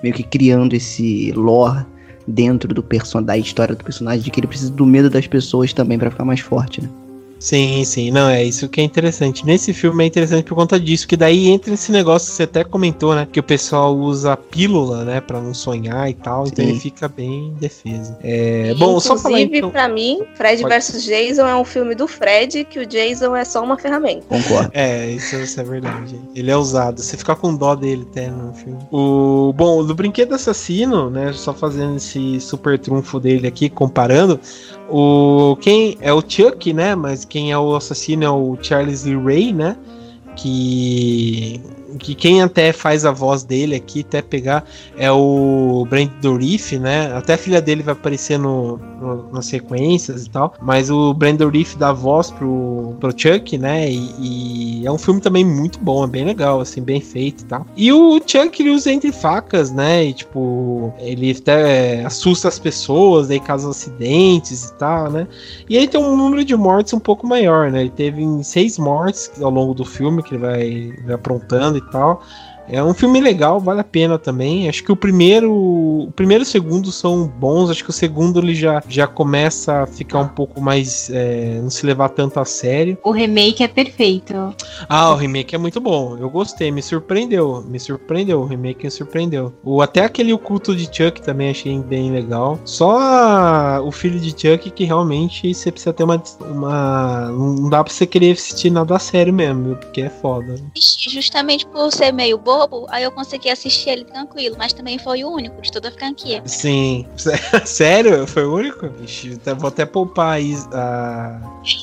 D: meio que criando esse lore dentro do person da história do personagem de que ele precisa do medo das pessoas também para ficar mais forte, né?
A: Sim, sim. Não, é isso que é interessante. Nesse filme é interessante por conta disso, que daí entra esse negócio que você até comentou, né? Que o pessoal usa pílula, né? Pra não sonhar e tal. Então
D: Sim.
A: ele fica bem defesa. É, bom, só falar
C: Inclusive,
A: então.
C: pra mim, Fred
A: Pode-
C: vs Jason é um filme do Fred, que o Jason é só uma ferramenta.
D: Concordo.
A: É, isso, isso é verdade. Ele é usado. Você fica com dó dele até no filme. O, bom, do brinquedo assassino, né? Só fazendo esse super trunfo dele aqui, comparando. O quem é o Chuck, né? Mas quem é o assassino é o Charles Lee Ray, né? Que que quem até faz a voz dele aqui, até pegar, é o Brent Dourif, né? Até a filha dele vai aparecer no, no- nas sequências e tal. Mas o Brent Dourif dá voz pro, pro Chuck, né? E, e é um filme também muito bom, é bem legal, assim, bem feito e tal. E o Chuck ele usa entre facas, né? E tipo, ele até assusta as pessoas, daí causa acidentes e tal, né? E ele tem um número de mortes um pouco maior, né? Ele teve seis mortes ao longo do filme que ele vai, vai aprontando e tal. É um filme legal, vale a pena também. Acho que o primeiro, o primeiro e o segundo são bons. Acho que o segundo ele já, já começa a ficar um pouco mais. é, não se levar tanto a sério.
B: O remake é perfeito.
A: Ah, o remake é muito bom. Eu gostei, me surpreendeu. Me surpreendeu. O remake me surpreendeu. O, até aquele O Culto de Chuck também achei bem legal. Só o filho de Chuck que realmente você precisa ter uma. uma não dá pra você querer assistir nada a sério mesmo, porque é foda.
E: assisti justamente por ser meio bobo, aí eu consegui assistir ele tranquilo, mas também foi o único de toda a franquia.
A: Sim. Sério? Foi o único? Ixi, vou até poupar a Isa, a,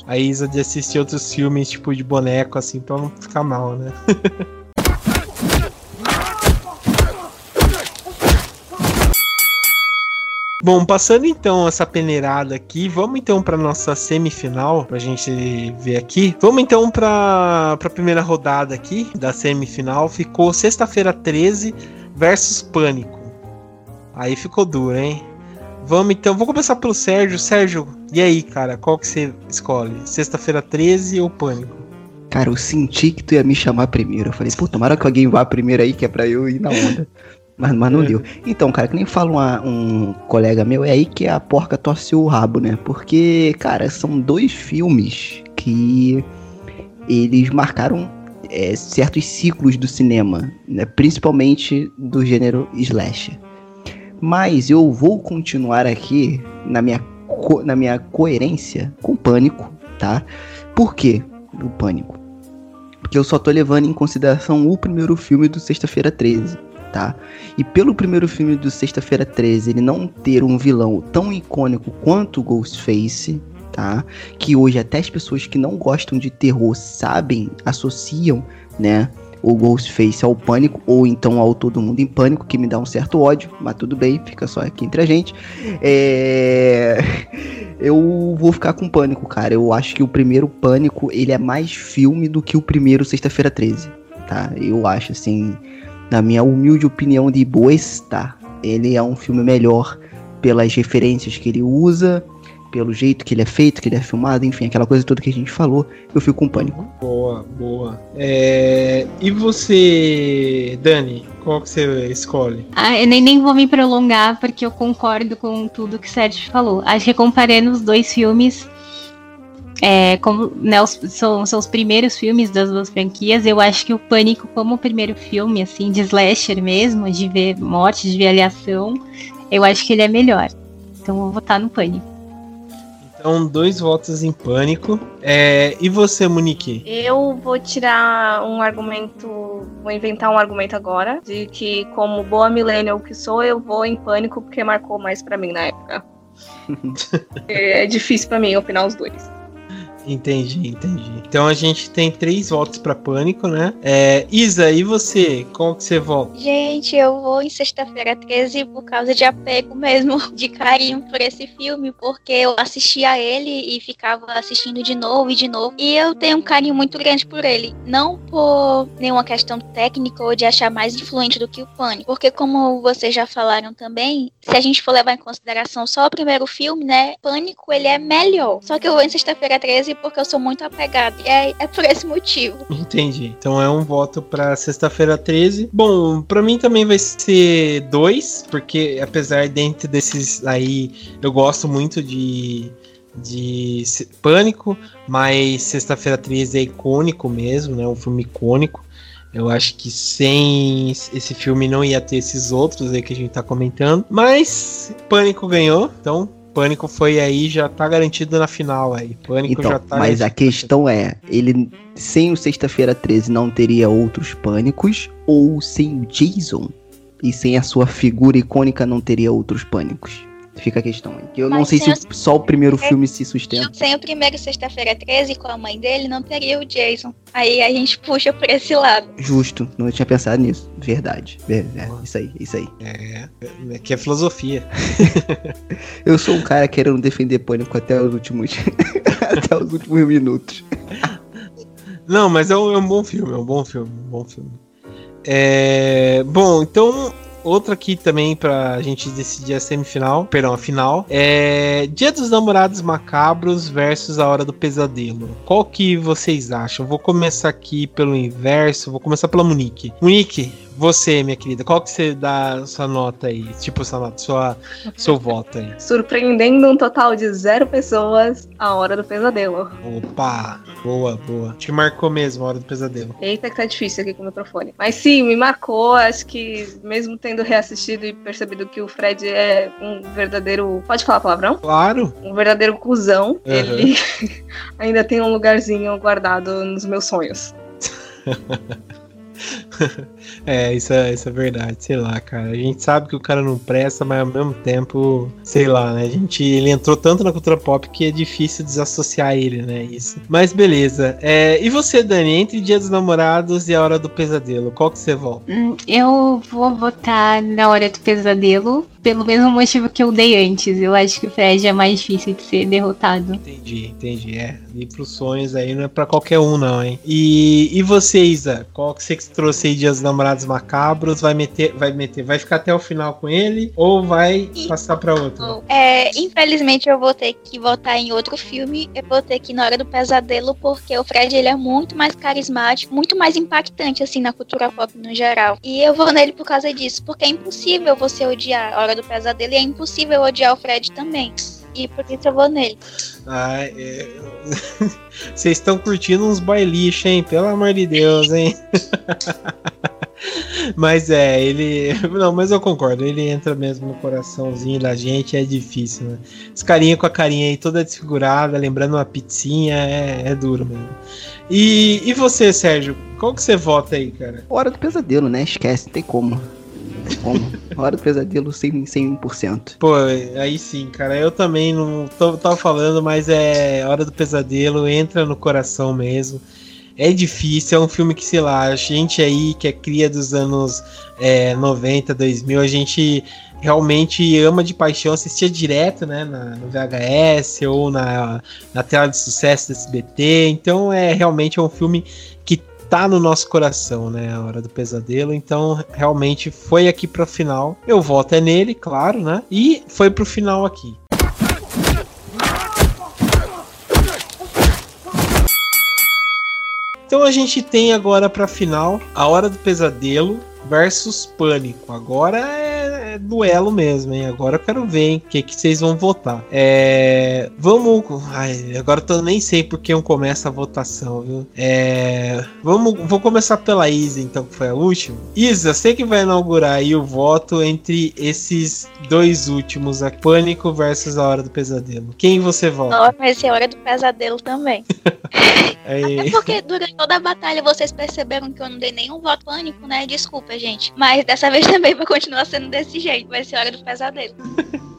A: a Isa de assistir outros filmes, tipo, de boneco, assim, pra não ficar mal, né? Bom, passando então essa peneirada aqui, vamos então para nossa semifinal, pra gente ver aqui. Vamos então para a primeira rodada aqui da semifinal. Ficou sexta-feira 13 versus Pânico. Aí ficou duro, hein? Vamos então, vou começar pelo Sérgio. Sérgio, e aí, cara, qual que você escolhe? Sexta-feira 13 ou Pânico?
D: Cara, eu senti que tu ia me chamar primeiro. Eu falei, pô, tomara que alguém vá primeiro aí, que é pra eu ir na onda. Mas, mas não deu. Então, cara, que nem fala uma- um colega meu, é aí que a porca torce o rabo, né? Porque, cara, são dois filmes que eles marcaram é, certos ciclos do cinema, né? principalmente do gênero slasher. Mas eu vou continuar aqui na minha, na minha coerência com Pânico, tá? Por quê o Pânico? Porque eu só tô levando em consideração o primeiro filme do Sexta-feira 13, tá? E pelo primeiro filme do Sexta-feira 13, ele não ter um vilão tão icônico quanto o Ghostface, tá? Que hoje até as pessoas que não gostam de terror sabem, associam, né? O Ghostface ao pânico, ou então ao Todo Mundo em Pânico, que me dá um certo ódio, mas tudo bem, fica só aqui entre a gente. É... Eu vou ficar com pânico, cara. Eu acho que o primeiro pânico, ele é mais filme do que o primeiro Sexta-feira 13, tá? Eu acho, assim, na minha humilde opinião de boesta, ele é um filme melhor pelas referências que ele usa, pelo jeito que ele é feito, que ele é filmado, enfim, aquela coisa toda que a gente falou, eu fico com pânico.
A: Boa, boa. É, E você, Dani, qual que você escolhe?
B: Ah, eu nem, nem vou me prolongar porque eu concordo com tudo que o Sérgio falou. Acho que comparando os dois filmes, é, como né, os- são, são os primeiros filmes das duas franquias, eu acho que o Pânico, como o primeiro filme, assim, de slasher mesmo, de ver morte, de ver aliação, eu acho que ele é melhor. Então eu vou votar no Pânico.
A: Então, dois votos em pânico. É, E você, Monique?
C: Eu vou tirar um argumento, vou inventar um argumento agora, de que como boa millennial que sou, eu vou em pânico porque marcou mais pra mim na época. é difícil pra mim opinar os dois.
A: Entendi, entendi. Então a gente tem três votos pra pânico, né? É, Isa, e você? Qual que você vota?
E: Gente, eu vou em sexta-feira 13 por causa de apego mesmo, de carinho por esse filme, porque eu assistia ele e ficava assistindo de novo e de novo. E eu tenho um carinho muito grande por ele. Não por nenhuma questão técnica ou de achar mais influente do que o Pânico. Porque, como vocês já falaram também, se a gente for levar em consideração só o primeiro filme, né? Pânico, ele é melhor. Só que eu vou em sexta-feira 13 porque eu sou muito apegada. E é, é por esse motivo.
A: Entendi. Então é um voto pra sexta-feira 13. Bom, pra mim também vai ser dois, porque apesar dentro desses aí, eu gosto muito de de Pânico, mas Sexta-feira 13 é icônico mesmo, né? Um filme icônico. Eu acho que sem esse filme não ia ter esses outros aí que a gente tá comentando. Mas Pânico ganhou, então Pânico foi aí, já tá garantido na final aí. Pânico
D: Então,
A: já tá
D: mas a questão é, ele sem o Sexta-feira 13 não teria outros pânicos ou sem o Jason e sem a sua figura icônica não teria outros pânicos? Fica a questão eu não
E: Mas
D: sei se o- só o primeiro filme se sustenta.
E: Sem o primeiro Sexta-feira 13 com a mãe dele, não teria o Jason. Aí a gente puxa por esse lado.
D: Justo, não tinha pensado nisso. Verdade. É, é, isso aí, isso aí.
A: É, é que é filosofia.
D: Eu sou um cara querendo defender pânico até os últimos até os últimos minutos.
A: Não, mas é um, é um bom filme, é um bom filme, um bom filme. É, bom, então outra aqui também pra gente decidir a semifinal, perdão, a final, é Dia dos Namorados Macabros versus A Hora do Pesadelo. Qual que vocês acham? Vou começar aqui pelo inverso, vou começar pela Monique. Monique, você, minha querida, qual que você dá sua nota aí? Tipo, sua nota, sua, seu voto aí.
C: Surpreendendo um total de zero pessoas a hora do pesadelo.
A: Opa, boa, boa. Que marcou mesmo a Hora do Pesadelo.
C: Eita, que tá difícil aqui com o microfone. Mas sim, me marcou. Acho que, mesmo tendo reassistido e percebido que o Fred é um verdadeiro. Pode falar palavrão?
A: Claro.
C: Um verdadeiro cuzão.
A: Uhum.
C: Ele ainda tem um lugarzinho guardado nos meus sonhos.
A: É, isso é, isso é verdade, sei lá, cara. A gente sabe que o cara não presta, mas ao mesmo tempo, sei lá, né? A gente, ele entrou tanto na cultura pop que é difícil desassociar ele, né? Isso. Mas beleza. É, e você, Dani, entre Dia dos Namorados e A Hora do Pesadelo, qual que você volta?
B: Hum, Eu vou votar na hora do pesadelo, pelo mesmo motivo que eu dei antes. Eu acho que o Fred é mais difícil de ser derrotado.
A: Entendi, entendi. É, ir pros sonhos aí não é pra qualquer um, não, hein? E, e você, Isa? Qual que você que trouxe aí Dias dos Namorados Macabros? Vai meter, vai meter, vai ficar até o final com ele ou vai passar pra outro?
E: É, infelizmente eu vou ter que votar em outro filme. Eu vou ter que ir na hora do pesadelo, porque o Fred ele é muito mais carismático, muito mais impactante assim na cultura pop no geral. E eu vou nele por causa disso, porque é impossível você odiar a hora do pesadelo e é impossível odiar o Fred também. E por isso eu vou nele.
A: É... Vocês estão curtindo uns bailichos, hein? Pelo amor de Deus, hein? mas é, ele. Não, mas eu concordo. Ele entra mesmo no coraçãozinho da gente. É difícil, né? Esse carinha com a carinha aí toda desfigurada, lembrando uma pizzinha, é, é duro mesmo. E, e você, Sérgio? Qual que você vota aí, cara?
D: Hora do pesadelo, né? Esquece, não tem como. Como. Hora do pesadelo 100%. 100%.
A: Pô, aí sim, cara. Eu também não tô, tava falando, mas é Hora do Pesadelo, entra no coração mesmo. É difícil, é um filme que, sei lá, a gente aí que é cria dos anos é, 90, 2000, a gente realmente ama de paixão, assistia direto, né, na, no VHS ou na, na tela de sucesso do SBT. Então é realmente é um filme que tá no nosso coração, né, a Hora do Pesadelo. Então realmente foi aqui pra final. Eu voto é nele, claro, né? E foi pro final aqui. Então a gente tem agora pra final a Hora do Pesadelo versus Pânico. Agora é, é duelo mesmo, hein? Agora eu quero ver hein, o que, que vocês vão votar. É, vamos. Ai, agora eu tô, nem sei por que começa a votação, viu? É, vamos, vou começar pela Isa, então, que foi a última. Isa, você que vai inaugurar aí o voto entre esses dois últimos, a Pânico versus a Hora do Pesadelo. Quem você vota?
E: Nossa, vai ser a hora do pesadelo também. Até porque durante toda a batalha vocês perceberam que eu não dei nenhum voto pânico, né? Desculpa, gente. Mas dessa vez também vai continuar sendo desse jeito. Vai ser a hora do pesadelo.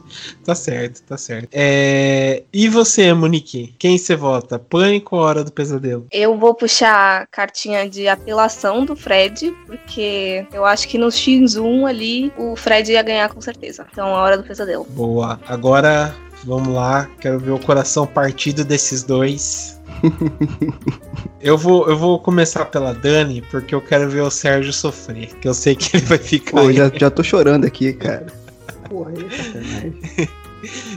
A: Tá certo, tá certo. É, E você, Monique? Quem você vota? Pânico ou Hora do Pesadelo?
C: Eu vou puxar a cartinha de apelação do Fred, porque eu acho que no X1 ali o Fred ia ganhar com certeza. Então, a hora do pesadelo.
A: Boa. Agora, vamos lá. Quero ver o coração partido desses dois. eu, vou, eu vou começar pela Dani, porque eu quero ver o Sérgio sofrer. Que eu sei que ele vai ficar.
D: Pô, já, já tô chorando aqui, cara. Porra, aí é sacanagem.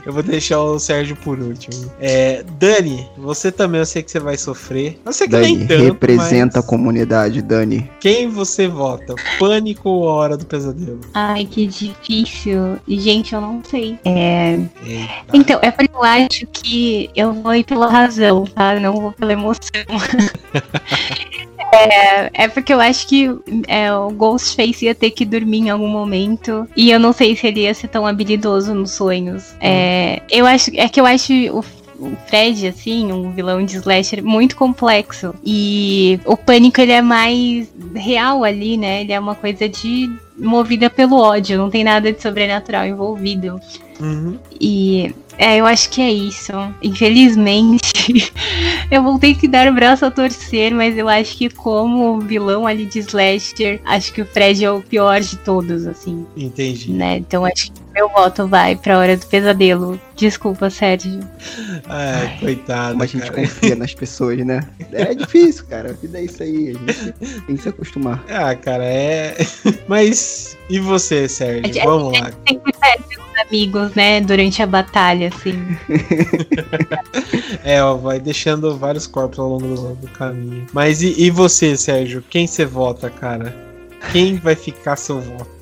A: eu vou deixar o Sérgio por último. É, Dani, você também eu sei que você vai sofrer. Eu sei que
D: Dani,
A: nem tanto,
D: representa
A: mas
D: a comunidade, Dani.
A: Quem você vota? Pânico ou Hora do Pesadelo?
B: Ai, que difícil. Gente, eu não sei. É. Então, é porque eu acho que eu vou ir pela razão, tá? Não vou pela emoção. É, é porque eu acho que é, o Ghostface ia ter que dormir em algum momento. E eu não sei se ele ia ser tão habilidoso nos sonhos. É, eu acho, é que eu acho o o Fred, assim, um vilão de slasher muito complexo. E o pânico, ele é mais real ali, né? Ele é uma coisa de movida pelo ódio, não tem nada de sobrenatural envolvido.
A: Uhum.
B: E é, eu acho que é isso. Infelizmente, eu vou ter que dar o braço a torcer, mas eu acho que como vilão ali de slasher, acho que o Fred é o pior de todos, assim,
A: Entendi.
B: né? Então acho que meu voto vai pra Hora do Pesadelo. Desculpa, Sérgio.
A: Ai, coitado.
D: Como a gente confia nas pessoas, né? É difícil, cara. A vida é isso aí. A gente tem que se acostumar.
A: Ah, cara, é. Mas. E você, Sérgio?
B: É,
A: Vamos lá.
B: Sempre perde os amigos, né? Durante a batalha, assim.
A: É, ó, vai deixando vários corpos ao longo do, do caminho. Mas e, e você, Sérgio? Quem você vota, cara? Quem vai ficar seu voto?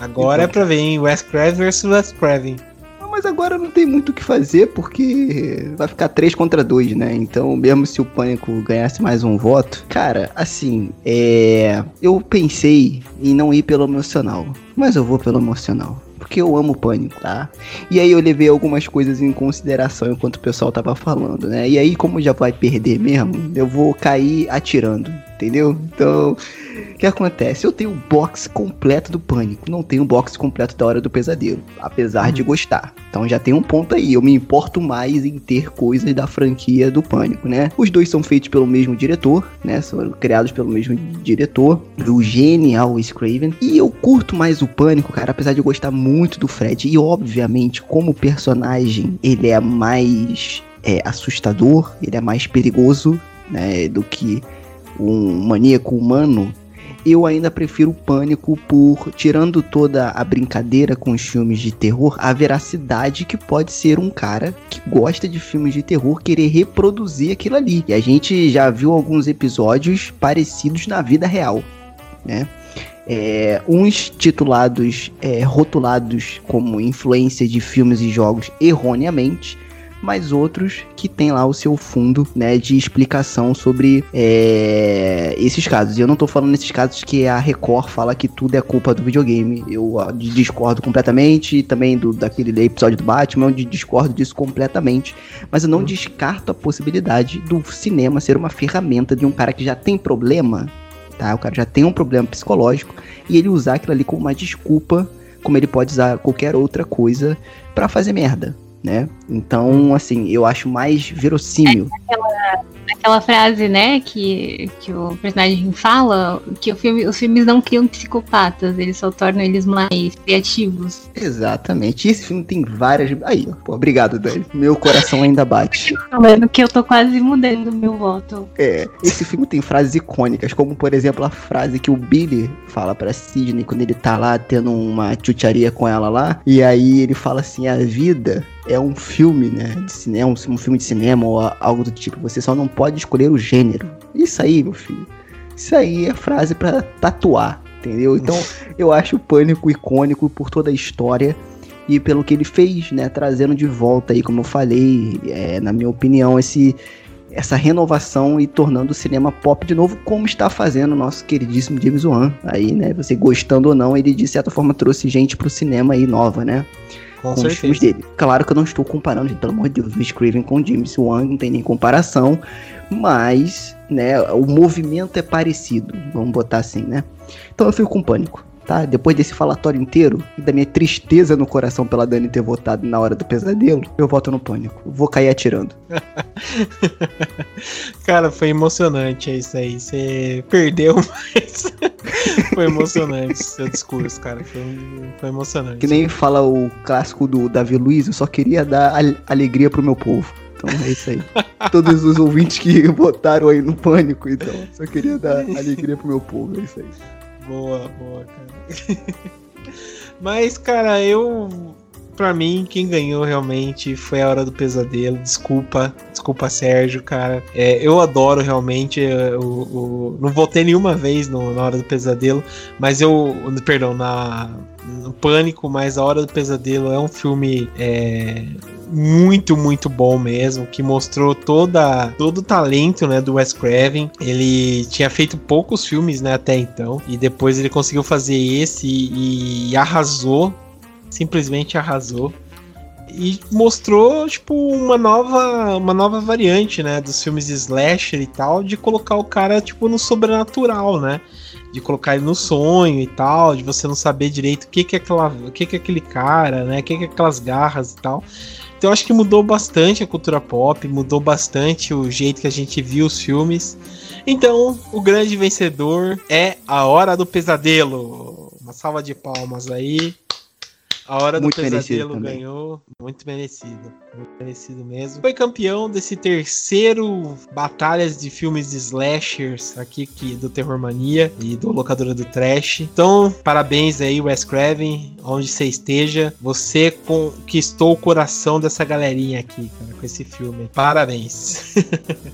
A: Agora
D: Então.
A: é pra ver, hein? Wes Craven versus Wes Craven.
D: Não, Mas agora não tem muito o que fazer, porque vai ficar 3 contra 2, né? Então, mesmo se o Pânico ganhasse mais um voto, cara, assim, é. Eu pensei em não ir pelo emocional, mas eu vou pelo emocional. Porque eu amo pânico, tá? E aí eu levei algumas coisas em consideração enquanto o pessoal tava falando, né? E aí, como já vai perder mesmo, eu vou cair atirando, entendeu? Então, o que acontece? Eu tenho o box completo do Pânico, não tenho o box completo da Hora do Pesadelo, apesar de gostar. Então já tem um ponto aí, eu me importo mais em ter coisas da franquia do Pânico, né? Os dois são feitos pelo mesmo diretor, né? São criados pelo mesmo diretor, do genial Wes Craven. E eu curto mais o Pânico, cara, apesar de eu gostar muito do Fred. E obviamente, como personagem, ele é mais é, assustador, ele é mais perigoso, né? Do que um maníaco humano eu ainda prefiro o Pânico por, tirando toda a brincadeira com os filmes de terror, a veracidade que pode ser um cara que gosta de filmes de terror querer reproduzir aquilo ali. E a gente já viu alguns episódios parecidos na vida real, né? É, uns titulados, é, rotulados como influência de filmes e jogos erroneamente, mas outros que tem lá o seu fundo, né, de explicação sobre é, esses casos. E eu não tô falando nesses casos que a Record fala que tudo é culpa do videogame. Eu ó, discordo completamente, e também do daquele episódio do Batman, eu discordo disso completamente. Mas eu não descarto a possibilidade do cinema ser uma ferramenta de um cara que já tem problema, tá? O cara já tem um problema psicológico e ele usar aquilo ali como uma desculpa, como ele pode usar qualquer outra coisa pra fazer merda, né? Então, assim, eu acho mais verossímil.
B: Aquela frase, né, que, que o personagem fala, que o filme, os filmes não criam psicopatas, eles só tornam eles mais criativos.
D: Exatamente. E esse filme tem várias. Aí, ó, pô, obrigado, Dani. Meu coração ainda bate.
B: Falando que eu tô quase mudando meu voto.
D: É, esse filme tem frases icônicas, como por exemplo a frase que o Billy fala pra Sidney quando ele tá lá tendo uma chucharia com ela lá, e aí ele fala assim: a vida é um filme, né, de cinema, um, filme de cinema ou algo do tipo, você só não pode escolher o gênero. Isso aí, meu filho. Isso aí é frase pra tatuar, entendeu? Então, eu acho o Pânico icônico por toda a história e pelo que ele fez, né, trazendo de volta aí, como eu falei, é, na minha opinião, esse essa renovação e tornando o cinema pop de novo, como está fazendo o nosso queridíssimo James Wan. Aí, né, você gostando ou não, ele de certa forma trouxe gente pro cinema aí nova, né?
A: Com,
D: com os filmes dele. Claro que eu não estou comparando, gente, pelo amor de Deus, o Scriven com o James Wan, não tem nem comparação, mas, né, o movimento é parecido, vamos botar assim, né? Então eu fico com pânico, tá? Depois desse falatório inteiro e da minha tristeza no coração pela Dani ter votado na hora do pesadelo, eu voto no pânico. Vou cair atirando.
A: Cara, foi emocionante é isso aí. Você perdeu, mas foi emocionante seu discurso, cara. Foi, foi emocionante.
D: Que nem fala o clássico do Davi Luiz, eu só queria dar al- alegria pro meu povo. Então é isso aí. Todos os ouvintes que votaram aí no pânico, então. Só queria dar alegria pro meu povo, é isso aí.
A: Boa, boa, cara. Mas, cara, eu. Pra mim, quem ganhou realmente foi a Hora do Pesadelo. Desculpa, desculpa, Sérgio, cara. É, eu adoro realmente é, o, o, Não voltei nenhuma vez no, na Hora do Pesadelo, mas eu. Perdão, na. No Pânico, mas A Hora do Pesadelo é um filme é, muito, muito bom mesmo, que mostrou toda, todo o talento né, do Wes Craven. Ele tinha feito poucos filmes né, até então, e depois ele conseguiu fazer esse e, e arrasou simplesmente arrasou e mostrou tipo uma nova uma nova variante, né, dos filmes de slasher e tal, de colocar o cara tipo no sobrenatural, né? De colocar ele no sonho e tal, de você não saber direito o que que é aquela, o que que é aquele cara, né? O que que é aquelas garras e tal. Então acho que mudou bastante a cultura pop, mudou bastante o jeito que a gente viu os filmes. Então, o grande vencedor é A Hora do Pesadelo. Uma salva de palmas aí. A Hora muito do Pesadelo ganhou. Muito merecido. Muito merecido mesmo. Foi campeão desse terceiro Batalhas de Filmes de Slashers aqui que, do Terror Mania e do Locadora do Trash. Então, parabéns aí, Wes Craven, onde você esteja. Você conquistou o coração dessa galerinha aqui, cara, com esse filme. Parabéns.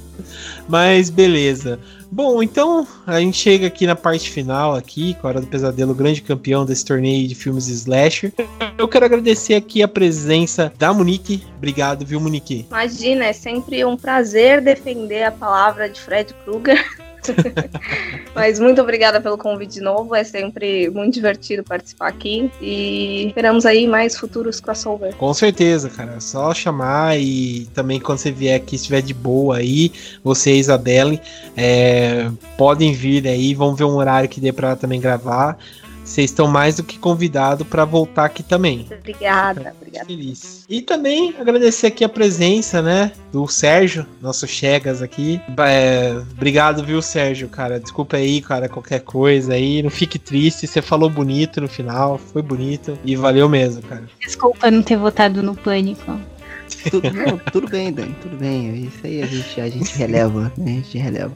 A: Mas beleza. Bom, então a gente chega aqui na parte final aqui, com a Hora do Pesadelo, grande campeão desse torneio de filmes slasher. Eu quero agradecer aqui a presença da Monique. Obrigado, viu, Monique?
C: Imagina, é sempre um prazer defender a palavra de Fred Krueger. Mas muito obrigada pelo convite de novo. É sempre muito divertido participar aqui. E esperamos aí mais futuros crossover.
A: Com certeza, cara. É só chamar e também quando você vier aqui, estiver de boa aí, você e Isabelle, é, podem vir aí. Vamos ver um horário que dê para também gravar. Vocês estão mais do que convidados para voltar aqui também.
C: Obrigada, obrigada.
A: Feliz. E também agradecer aqui a presença, né, do Sérgio, nosso Chegas aqui. É, obrigado, viu, Sérgio, cara. Desculpa aí, cara, qualquer coisa aí. Não fique triste, você falou bonito no final, foi bonito e valeu mesmo, cara.
B: Desculpa não ter votado no Pânico.
D: Tudo, não, tudo bem, Dani, tudo bem. Isso aí a gente, a gente releva, né? A gente releva.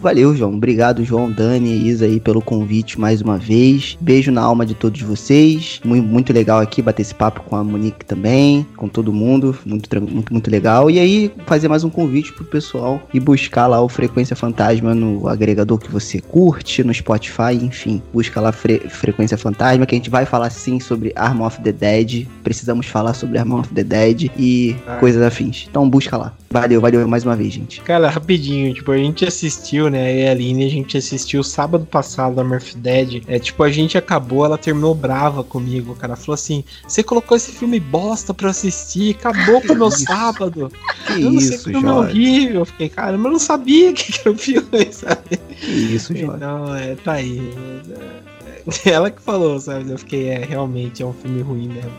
D: Valeu, João. Obrigado, João, Dani e Isa aí pelo convite mais uma vez. Beijo na alma de todos vocês. Muito, muito legal aqui bater esse papo com a Monique também, com todo mundo. Muito, muito, muito legal. E aí, fazer mais um convite pro pessoal e buscar lá o Frequência Fantasma no agregador que você curte, no Spotify, enfim. Busca lá Fre Frequência Fantasma, que a gente vai falar sim sobre Arm of the Dead. Precisamos falar sobre Arm of the Dead e ah. coisas afins. Então busca lá. Valeu, valeu mais uma vez, gente.
A: Cara, rapidinho, tipo, a gente assistiu, né? E a Aline, a gente assistiu sábado passado a Murphy Dead. É, tipo, a gente acabou, ela terminou brava comigo, cara. Falou assim: você colocou esse filme bosta pra assistir, acabou com o meu sábado.
D: Que eu não isso, sei, filme
A: horrível. Eu fiquei, cara, mas eu não sabia que era o filme, sabe?
D: Que isso, Jorge.
A: Então, é, tá aí. Ela que falou, sabe? Eu fiquei, é, realmente é um filme ruim mesmo.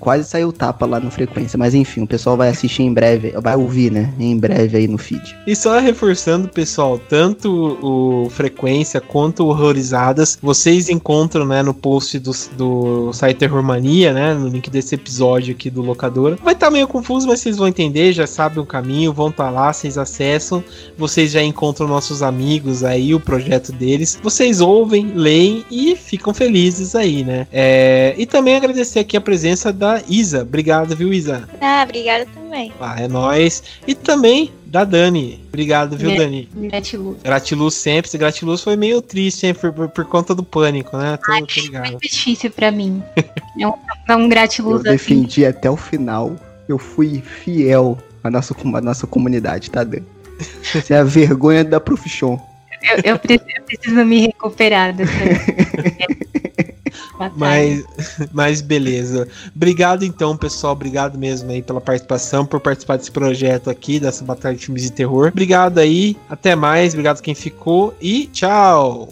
D: Quase saiu tapa lá no Frequência, mas enfim, o pessoal vai assistir em breve, vai ouvir, né? Em breve aí no feed.
A: E só reforçando, pessoal, tanto o Frequência quanto o Horrorizadas, vocês encontram, né, no post do, do site Terrormania, né? No link desse episódio aqui do Locadora. Vai estar tá meio confuso, mas vocês vão entender, já sabem o caminho, vão estar tá lá, vocês acessam, vocês já encontram nossos amigos aí, o projeto deles. Vocês ouvem, leem e ficam felizes aí, né? É, e também agradecer aqui a presença da Isa. Obrigado, viu, Isa?
E: Ah, obrigada também.
A: Ah, é nóis. E também da Dani. Obrigado, viu, Dani?
B: Gratiluz.
A: Gratiluz sempre. Esse gratiluz foi meio triste, hein, por, por, por conta do pânico, né?
B: Tô, Ai, tô ligado. muito difícil pra mim. é um, é um gratiluz
D: Eu assim. defendi até o final. Eu fui fiel à nossa, à nossa comunidade, tá, Dani? Você é a vergonha da profissão.
B: Eu, eu, preciso, eu preciso me recuperar dessa.
A: mas, mas beleza. Obrigado então, pessoal. Obrigado mesmo aí pela participação, por participar desse projeto aqui, dessa batalha de filmes de terror. Obrigado aí. Até mais. Obrigado quem ficou e tchau.